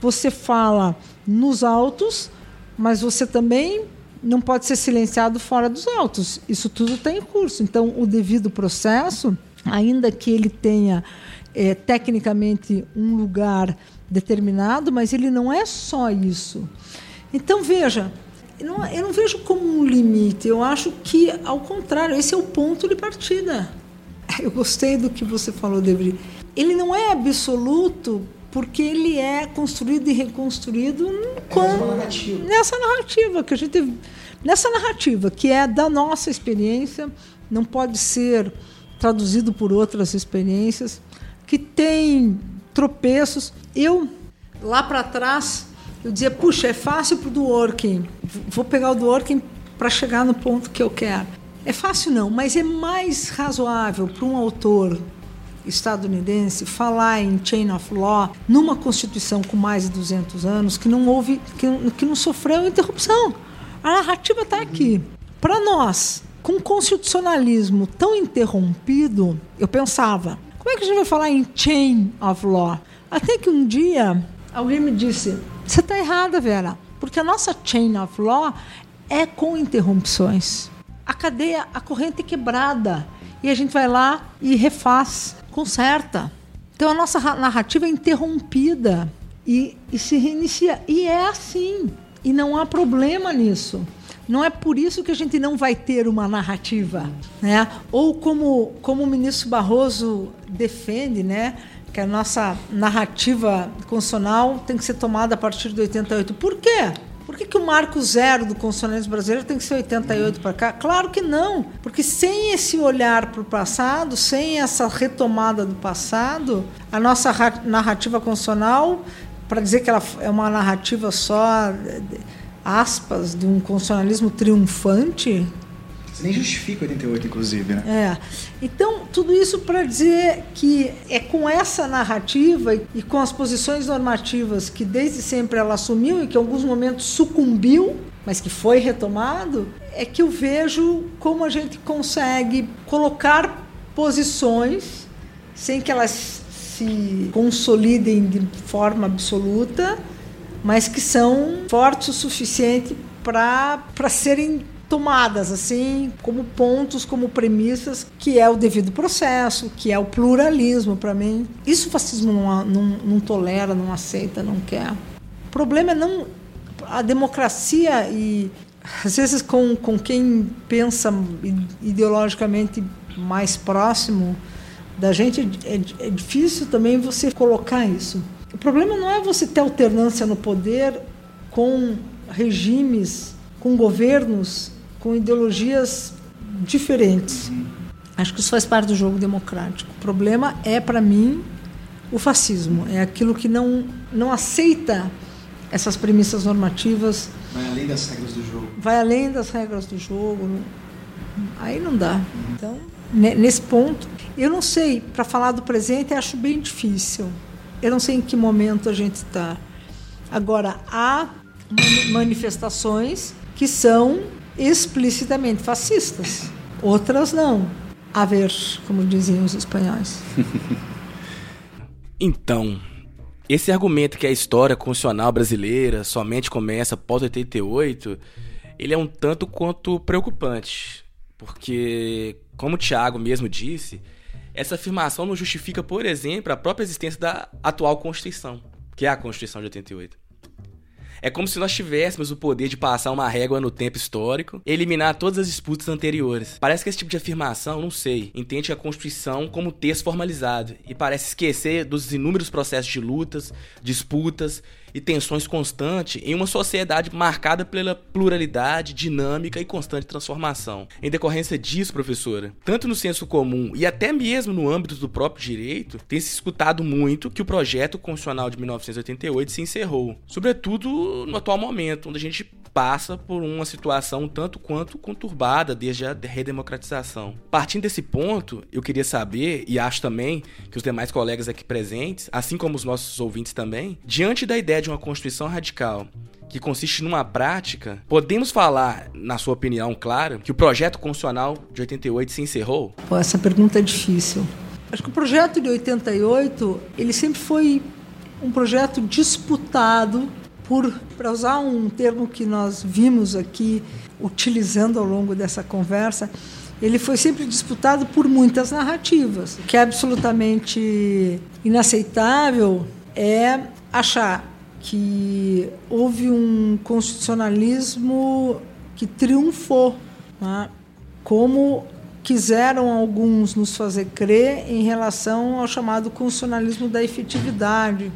você fala nos autos, mas você também não pode ser silenciado fora dos autos. Isso tudo está em curso. Então, o devido processo, ainda que ele tenha é, tecnicamente um lugar determinado, mas ele não é só isso. Então, veja, eu não, eu não vejo como um limite, eu acho que, ao contrário, esse é o ponto de partida. [laughs] Eu gostei do que você falou, Debri. Ele não é absoluto porque ele é construído e reconstruído com, narrativa. nessa narrativa que a gente nessa narrativa que é da nossa experiência, não pode ser traduzido por outras experiências, que tem tropeços. Eu, lá para trás, eu dizia, puxa, é fácil para o Dworkin. Vou pegar o Dworkin para chegar no ponto que eu quero. É fácil não, mas é mais razoável para um autor estadunidense falar em chain of law numa constituição com mais de 200 anos que não houve que, que não sofreu interrupção. A narrativa está aqui. Para nós, com um constitucionalismo tão interrompido, eu pensava, como é que a gente vai falar em chain of law? Até que um dia alguém me disse: você está errada, Vera, porque a nossa chain of law é com interrupções. A cadeia, a corrente é quebrada e a gente vai lá e refaz, conserta. Então a nossa narrativa é interrompida e, e se reinicia. E é assim. E não há problema nisso. Não é por isso que a gente não vai ter uma narrativa, né? Ou como como o ministro Barroso defende, né? Que a nossa narrativa constitucional tem que ser tomada a partir de 88. Por quê? Por que, que o marco zero do constitucionalismo brasileiro tem que ser 88 para cá? Claro que não, porque sem esse olhar para o passado, sem essa retomada do passado, a nossa narrativa constitucional, para dizer que ela é uma narrativa só aspas, de um constitucionalismo triunfante. Você nem justifica 88, inclusive, né? É. Então, tudo isso para dizer que é com essa narrativa e com as posições normativas que desde sempre ela assumiu e que em alguns momentos sucumbiu, mas que foi retomado, é que eu vejo como a gente consegue colocar posições sem que elas se consolidem de forma absoluta, mas que são fortes o suficiente para serem tomadas assim como pontos, como premissas, que é o devido processo, que é o pluralismo para mim. Isso o fascismo não, não, não tolera, não aceita, não quer. O problema é não a democracia e às vezes com, com quem pensa ideologicamente mais próximo da gente é, é, difícil também você colocar isso. O problema não é você ter alternância no poder com regimes, com governos, com ideologias diferentes. Acho que isso faz parte do jogo democrático. O problema é, para mim, o fascismo. É aquilo que não, não aceita essas premissas normativas. Vai além das regras do jogo. Vai além das regras do jogo. Aí não dá. Então, nesse ponto. Eu não sei, para falar do presente, acho bem difícil. Eu não sei em que momento a gente está. Agora, há manifestações que são explicitamente fascistas, outras não. A ver, como diziam os espanhóis. [laughs] então, esse argumento que a história constitucional brasileira somente começa após 88, ele é um tanto quanto preocupante, porque, como o Tiago mesmo disse, essa afirmação não justifica, por exemplo, a própria existência da atual Constituição, que é a Constituição de 88. É como se nós tivéssemos o poder de passar uma régua no tempo histórico e eliminar todas as disputas anteriores. Parece que esse tipo de afirmação, não sei, entende a Constituição como texto formalizado e parece esquecer dos inúmeros processos de lutas, disputas e tensões constantes em uma sociedade marcada pela pluralidade, dinâmica e constante transformação. Em decorrência disso, professora, tanto no senso comum e até mesmo no âmbito do próprio direito, tem se escutado muito que o projeto constitucional de 1988 se encerrou, sobretudo no atual momento, onde a gente passa por uma situação tanto quanto conturbada desde a redemocratização. Partindo desse ponto, eu queria saber, e acho também que os demais colegas aqui presentes, assim como os nossos ouvintes também, diante da ideia de uma Constituição radical que consiste numa prática, podemos falar, na sua opinião, claro, que o projeto constitucional de 88 se encerrou? Pô, essa pergunta é difícil. Acho que o projeto de 88, ele sempre foi um projeto disputado por, para usar um termo que nós vimos aqui utilizando ao longo dessa conversa, ele foi sempre disputado por muitas narrativas. O que é absolutamente inaceitável é achar que houve um constitucionalismo que triunfou, né? como quiseram alguns nos fazer crer em relação ao chamado constitucionalismo da efetividade,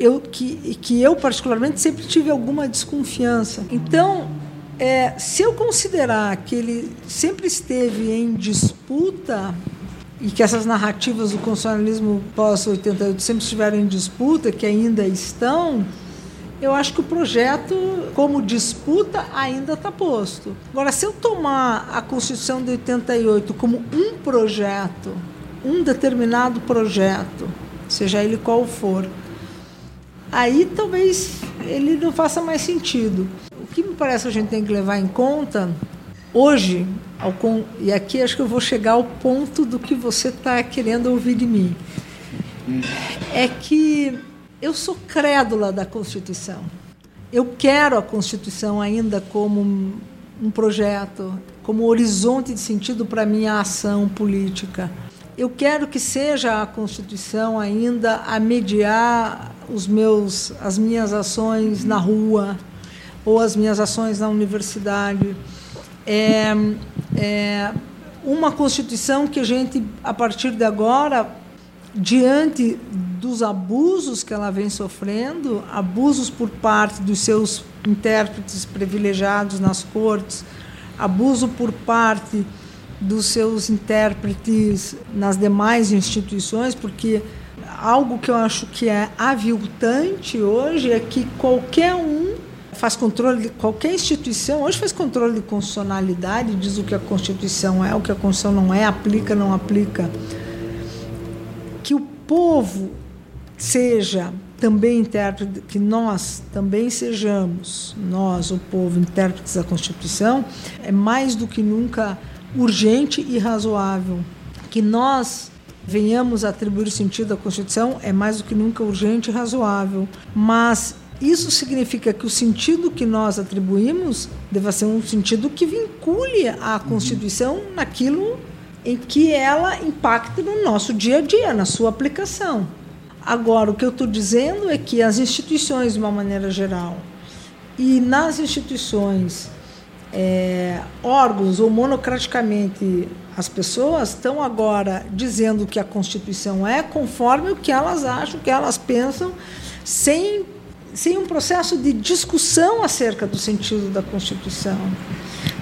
eu, que, que eu, particularmente, sempre tive alguma desconfiança. Então, é, se eu considerar que ele sempre esteve em disputa e que essas narrativas do constitucionalismo pós-88 sempre estiveram em disputa, que ainda estão, eu acho que o projeto, como disputa, ainda está posto. Agora, se eu tomar a Constituição de 88 como um projeto, um determinado projeto, seja ele qual for, aí talvez ele não faça mais sentido. O que me parece que a gente tem que levar em conta hoje, e aqui acho que eu vou chegar ao ponto do que você está querendo ouvir de mim, é que eu sou crédula da Constituição. Eu quero a Constituição ainda como um, um projeto, como horizonte de sentido para minha ação política. Eu quero que seja a Constituição ainda a mediar os meus, as minhas ações na rua ou as minhas ações na universidade. É, é uma Constituição que a gente, a partir de agora, diante dos abusos que ela vem sofrendo, abusos por parte dos seus intérpretes privilegiados nas cortes, abuso por parte dos seus intérpretes nas demais instituições, porque algo que eu acho que é aviltante hoje é que qualquer um faz controle, de, qualquer instituição hoje faz controle de constitucionalidade, diz o que a Constituição é, o que a Constituição não é, aplica, não aplica. Que o povo seja também intérprete, que nós também sejamos, nós, o povo, intérpretes da Constituição, é mais do que nunca urgente e razoável. Que nós venhamos a atribuir sentido à Constituição é mais do que nunca urgente e razoável. Mas isso significa que o sentido que nós atribuímos deva ser um sentido que vincule a Constituição naquilo em que ela impacta no nosso dia a dia, na sua aplicação. Agora, o que eu estou dizendo é que as instituições, de uma maneira geral, e nas instituições é, órgãos ou monocraticamente as pessoas estão agora dizendo que a Constituição é conforme o que elas acham, o que elas pensam, sem, sem um processo de discussão acerca do sentido da Constituição.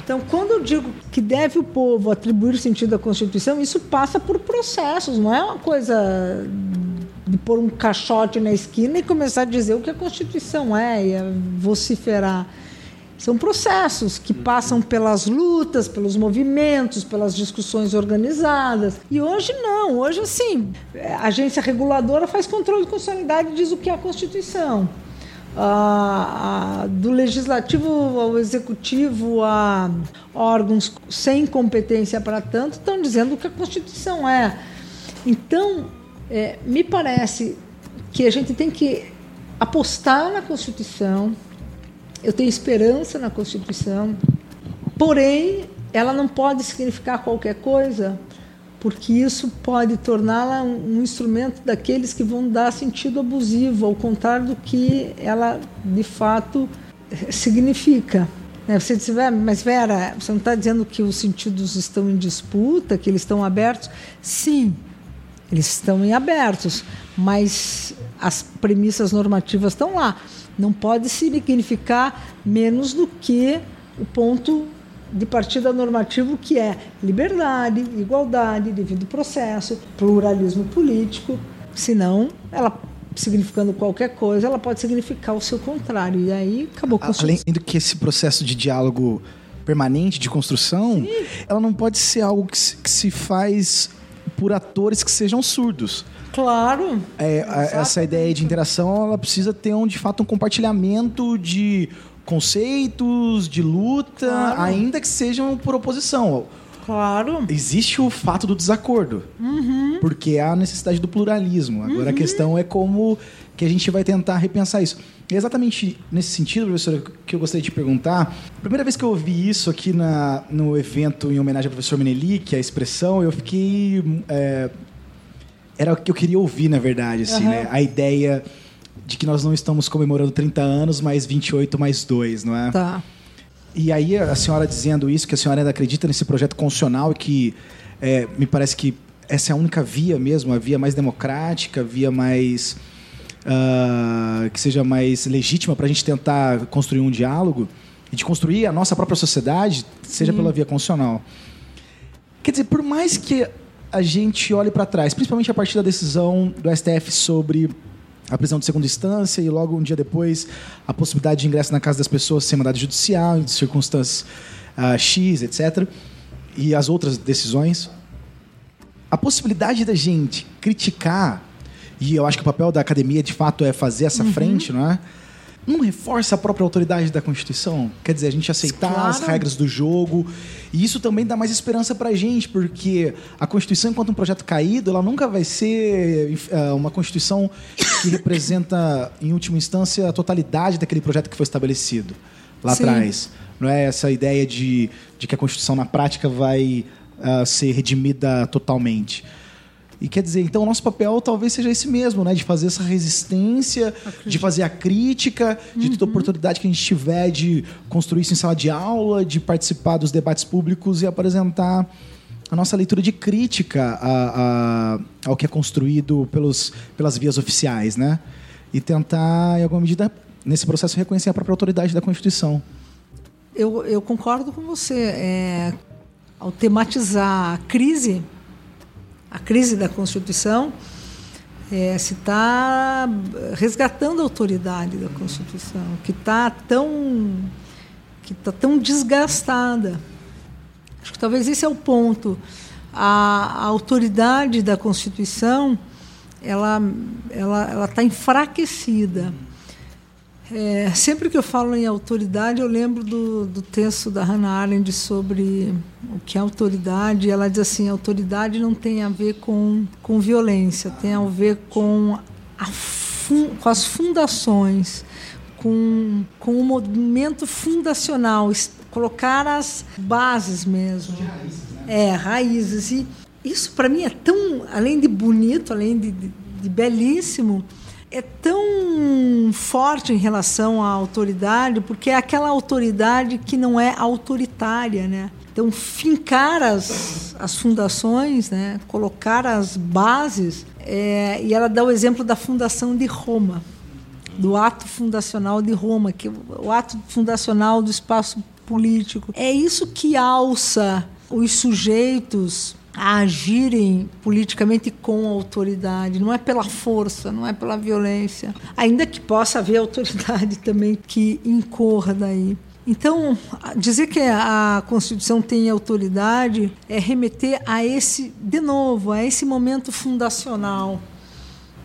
Então, quando eu digo que deve o povo atribuir sentido à Constituição, isso passa por processos, não é uma coisa de pôr um caixote na esquina e começar a dizer o que a Constituição é e vociferar São processos que passam pelas lutas, pelos movimentos, pelas discussões organizadas. E hoje não. Hoje, assim, a agência reguladora faz controle de constitucionalidade e diz o que é a Constituição. Ah, do legislativo ao executivo a órgãos sem competência para tanto estão dizendo o que a Constituição é. Então, é, me parece que a gente tem que apostar na Constituição, eu tenho esperança na Constituição, porém, ela não pode significar qualquer coisa, porque isso pode torná-la um instrumento daqueles que vão dar sentido abusivo, ao contrário do que ela de fato significa. É, você diz, mas Vera, você não está dizendo que os sentidos estão em disputa, que eles estão abertos? Sim, eles estão em abertos, mas as premissas normativas estão lá não pode significar menos do que o ponto de partida normativo que é liberdade, igualdade, devido processo, pluralismo político. Senão, ela significando qualquer coisa, ela pode significar o seu contrário. E aí acabou com Além do que esse processo de diálogo permanente, de construção, Sim. ela não pode ser algo que se, que se faz por atores que sejam surdos. Claro. É, essa ideia de interação, ela precisa ter um, de fato um compartilhamento de conceitos, de luta, claro. ainda que sejam por oposição. Claro. Existe o fato do desacordo, uhum. porque há a necessidade do pluralismo. Agora uhum. a questão é como que a gente vai tentar repensar isso. E exatamente nesse sentido, professora, que eu gostaria de perguntar. A primeira vez que eu ouvi isso aqui na, no evento em homenagem ao professor Menelik, a expressão, eu fiquei é, era o que eu queria ouvir, na verdade, assim, uhum. né? A ideia de que nós não estamos comemorando 30 anos, mas 28 mais 2, não é? Tá. E aí a senhora dizendo isso, que a senhora ainda acredita nesse projeto constitucional e que é, me parece que essa é a única via mesmo, a via mais democrática, a via mais... Uh, que seja mais legítima para a gente tentar construir um diálogo e de construir a nossa própria sociedade, seja Sim. pela via constitucional. Quer dizer, por mais que a gente olhe para trás, principalmente a partir da decisão do STF sobre a prisão de segunda instância e logo um dia depois a possibilidade de ingresso na casa das pessoas sem mandado judicial, em circunstâncias uh, X, etc. E as outras decisões. A possibilidade da gente criticar, e eu acho que o papel da academia de fato é fazer essa uhum. frente, não é? Não reforça a própria autoridade da Constituição? Quer dizer, a gente aceitar claro. as regras do jogo. E isso também dá mais esperança para a gente, porque a Constituição, enquanto um projeto caído, ela nunca vai ser uh, uma Constituição que representa, em última instância, a totalidade daquele projeto que foi estabelecido lá Sim. atrás. Não é essa ideia de, de que a Constituição, na prática, vai uh, ser redimida totalmente. E quer dizer, então o nosso papel talvez seja esse mesmo, né? De fazer essa resistência, de fazer a crítica, de toda uhum. oportunidade que a gente tiver de construir isso em sala de aula, de participar dos debates públicos e apresentar a nossa leitura de crítica a, a, ao que é construído pelos, pelas vias oficiais, né? E tentar, em alguma medida, nesse processo, reconhecer a própria autoridade da Constituição. Eu, eu concordo com você. É, ao tematizar a crise a crise da Constituição, é, se está resgatando a autoridade da Constituição, que está tão, que tá tão desgastada. Acho que talvez esse é o ponto. A, a autoridade da Constituição ela ela ela está enfraquecida. É, sempre que eu falo em autoridade, eu lembro do, do texto da Hannah Arendt sobre o que é autoridade. Ela diz assim: autoridade não tem a ver com, com violência, tem a ver com, a fun, com as fundações, com, com o movimento fundacional, colocar as bases mesmo. Raízes, né? É, raízes. E isso, para mim, é tão, além de bonito, além de, de, de belíssimo é tão forte em relação à autoridade, porque é aquela autoridade que não é autoritária, né? Então, fincar as, as fundações, né? colocar as bases, é, e ela dá o exemplo da fundação de Roma, do ato fundacional de Roma, que é o ato fundacional do espaço político. É isso que alça os sujeitos a agirem politicamente com autoridade, não é pela força, não é pela violência, ainda que possa haver autoridade [laughs] também que incorra daí. Então, dizer que a Constituição tem autoridade é remeter a esse, de novo, a esse momento fundacional,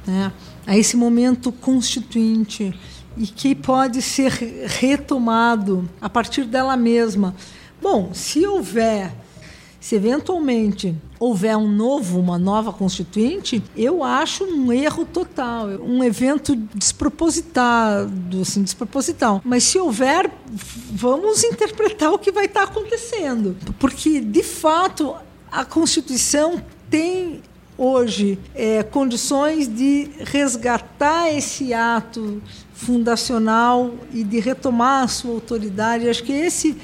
né? a esse momento constituinte e que pode ser retomado a partir dela mesma. Bom, se houver se eventualmente houver um novo, uma nova constituinte, eu acho um erro total, um evento despropositado, assim, desproposital. Mas se houver, vamos interpretar o que vai estar acontecendo, porque de fato a Constituição tem hoje é, condições de resgatar esse ato fundacional e de retomar a sua autoridade. Acho que esse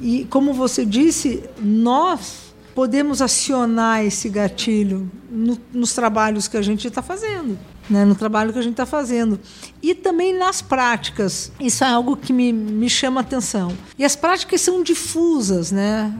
e, como você disse, nós podemos acionar esse gatilho no, nos trabalhos que a gente está fazendo. Né, no trabalho que a gente está fazendo. E também nas práticas. Isso é algo que me, me chama atenção. E as práticas são difusas, né?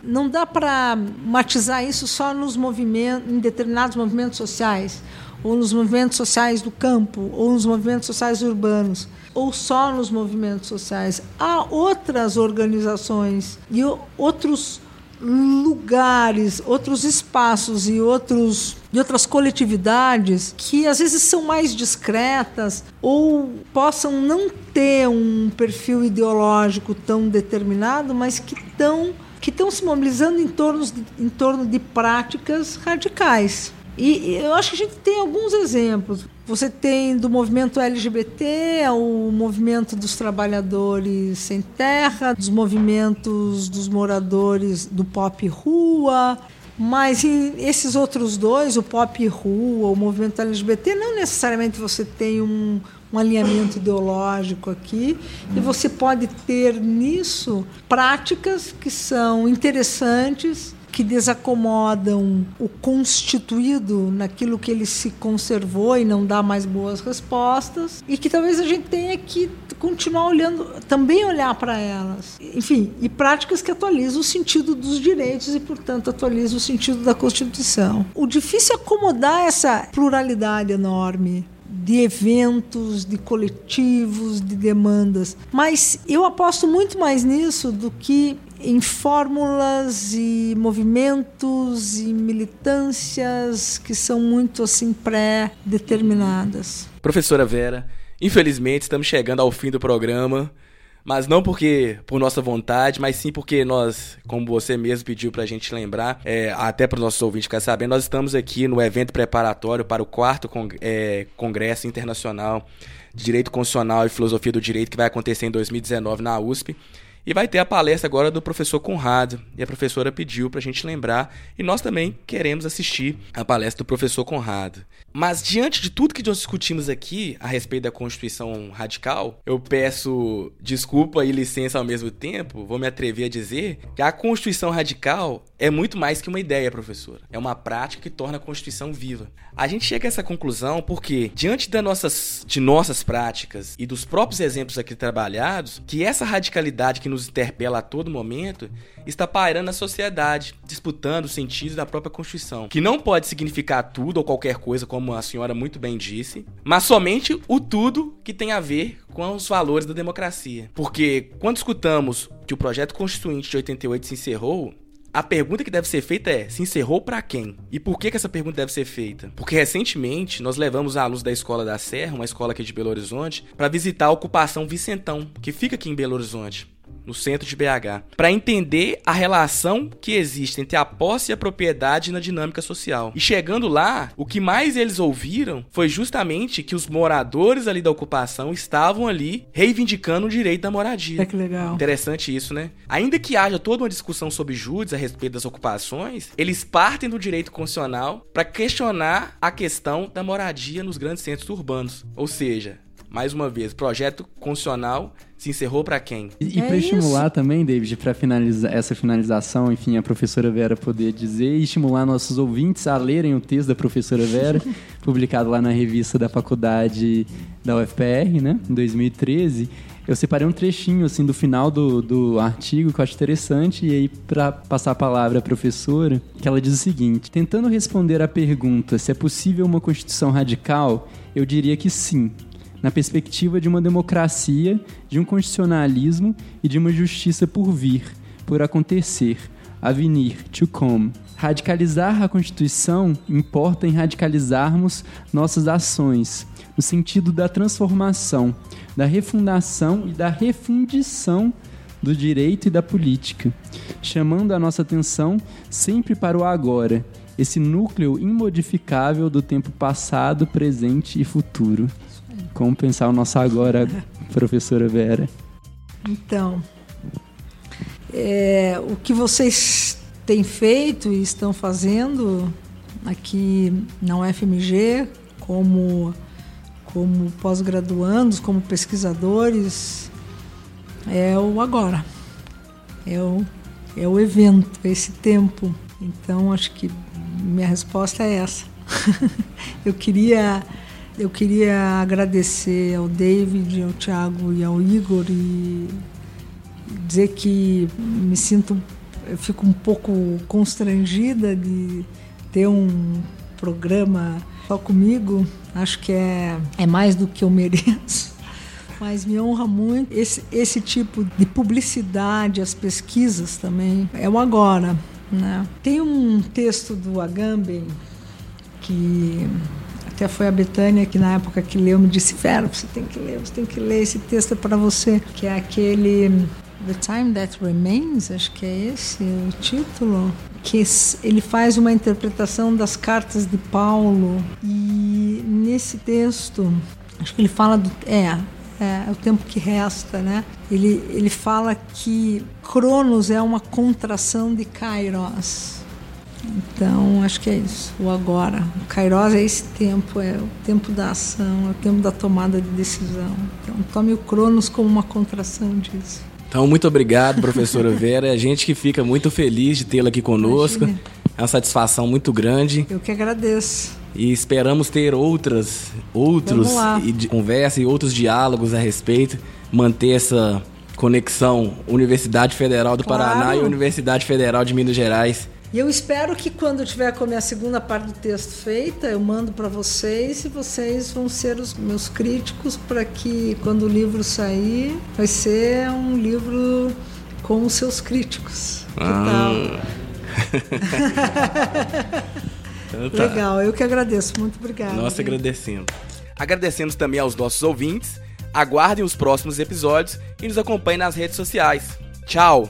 Não dá para matizar isso só nos movimentos, em determinados movimentos sociais, ou nos movimentos sociais do campo, ou nos movimentos sociais urbanos ou só nos movimentos sociais. Há outras organizações e outros lugares, outros espaços e outros e outras coletividades que às vezes são mais discretas ou possam não ter um perfil ideológico tão determinado, mas que estão que estão se mobilizando em torno, de, em torno de práticas radicais. E eu acho que a gente tem alguns exemplos. Você tem do movimento LGBT, o movimento dos trabalhadores sem terra, dos movimentos dos moradores do pop rua. Mas esses outros dois, o pop rua, o movimento LGBT, não necessariamente você tem um, um alinhamento ideológico aqui, e você pode ter nisso práticas que são interessantes que desacomodam o constituído naquilo que ele se conservou e não dá mais boas respostas e que talvez a gente tenha que continuar olhando, também olhar para elas. Enfim, e práticas que atualizam o sentido dos direitos e, portanto, atualizam o sentido da Constituição. O difícil é acomodar essa pluralidade enorme de eventos, de coletivos, de demandas. Mas eu aposto muito mais nisso do que em fórmulas e movimentos e militâncias que são muito assim pré-determinadas. Professora Vera, infelizmente estamos chegando ao fim do programa, mas não porque por nossa vontade, mas sim porque nós, como você mesmo pediu para a gente lembrar, é, até para os nossos ouvintes ficar sabendo, nós estamos aqui no evento preparatório para o quarto cong é, Congresso Internacional de Direito Constitucional e Filosofia do Direito que vai acontecer em 2019 na USP. E vai ter a palestra agora do professor Conrado. E a professora pediu para a gente lembrar. E nós também queremos assistir a palestra do professor Conrado. Mas diante de tudo que nós discutimos aqui a respeito da Constituição Radical, eu peço desculpa e licença ao mesmo tempo, vou me atrever a dizer que a Constituição Radical é muito mais que uma ideia, professora. É uma prática que torna a Constituição viva. A gente chega a essa conclusão porque, diante das nossas, de nossas práticas e dos próprios exemplos aqui trabalhados, que essa radicalidade que nos interpela a todo momento está pairando na sociedade, disputando os sentidos da própria Constituição, que não pode significar tudo ou qualquer coisa, como a senhora muito bem disse, mas somente o tudo que tem a ver com os valores da democracia. Porque quando escutamos que o projeto constituinte de 88 se encerrou, a pergunta que deve ser feita é: se encerrou para quem? E por que, que essa pergunta deve ser feita? Porque recentemente nós levamos alunos da Escola da Serra, uma escola aqui de Belo Horizonte, para visitar a ocupação Vicentão, que fica aqui em Belo Horizonte no centro de BH, para entender a relação que existe entre a posse e a propriedade na dinâmica social. E chegando lá, o que mais eles ouviram foi justamente que os moradores ali da ocupação estavam ali reivindicando o direito da moradia. É que legal. Interessante isso, né? Ainda que haja toda uma discussão sobre júris a respeito das ocupações, eles partem do direito constitucional para questionar a questão da moradia nos grandes centros urbanos. Ou seja, mais uma vez, projeto constitucional se encerrou para quem? E, e é para estimular também, David, para finalizar essa finalização, enfim, a professora Vera poder dizer e estimular nossos ouvintes a lerem o texto da professora Vera, [laughs] publicado lá na revista da faculdade da UFPR, né, em 2013. Eu separei um trechinho assim do final do, do artigo que eu acho interessante e aí para passar a palavra à professora, que ela diz o seguinte: tentando responder à pergunta se é possível uma constituição radical, eu diria que sim na perspectiva de uma democracia, de um constitucionalismo e de uma justiça por vir, por acontecer, a venir, to come. Radicalizar a Constituição importa em radicalizarmos nossas ações, no sentido da transformação, da refundação e da refundição do direito e da política, chamando a nossa atenção sempre para o agora, esse núcleo imodificável do tempo passado, presente e futuro. Como pensar o nosso agora, professora Vera? Então, é, o que vocês têm feito e estão fazendo aqui na UFMG, como, como pós-graduandos, como pesquisadores, é o agora. É o, é o evento, é esse tempo. Então, acho que minha resposta é essa. [laughs] eu queria eu queria agradecer ao David, ao Thiago e ao Igor e dizer que me sinto eu fico um pouco constrangida de ter um programa só comigo. Acho que é, é mais do que eu mereço. Mas me honra muito esse, esse tipo de publicidade, as pesquisas também. É o agora. Né? Tem um texto do Agamben que até foi a Betânia que na época que leu me disse, Vera, você tem que ler, você tem que ler esse texto é para você, que é aquele The Time That Remains, acho que é esse o título, que ele faz uma interpretação das cartas de Paulo e nesse texto, acho que ele fala do é, é, o tempo que resta, né? Ele, ele fala que Cronos é uma contração de Kairos. Então, acho que é isso, o agora. O Kairos é esse tempo, é o tempo da ação, é o tempo da tomada de decisão. Então, tome o Cronos como uma contração disso. Então, muito obrigado, professora [laughs] Vera. A gente que fica muito feliz de tê-la aqui conosco. Imagina. É uma satisfação muito grande. Eu que agradeço. E esperamos ter outras, outros e de conversa e outros diálogos a respeito, manter essa conexão Universidade Federal do claro. Paraná e Universidade Federal de Minas Gerais. E eu espero que quando eu tiver com a minha segunda parte do texto feita, eu mando para vocês e vocês vão ser os meus críticos para que quando o livro sair, vai ser um livro com os seus críticos. Ah. [laughs] então, tá. Legal, eu que agradeço. Muito obrigada. Nós gente. agradecemos. Agradecemos também aos nossos ouvintes. Aguardem os próximos episódios e nos acompanhem nas redes sociais. Tchau!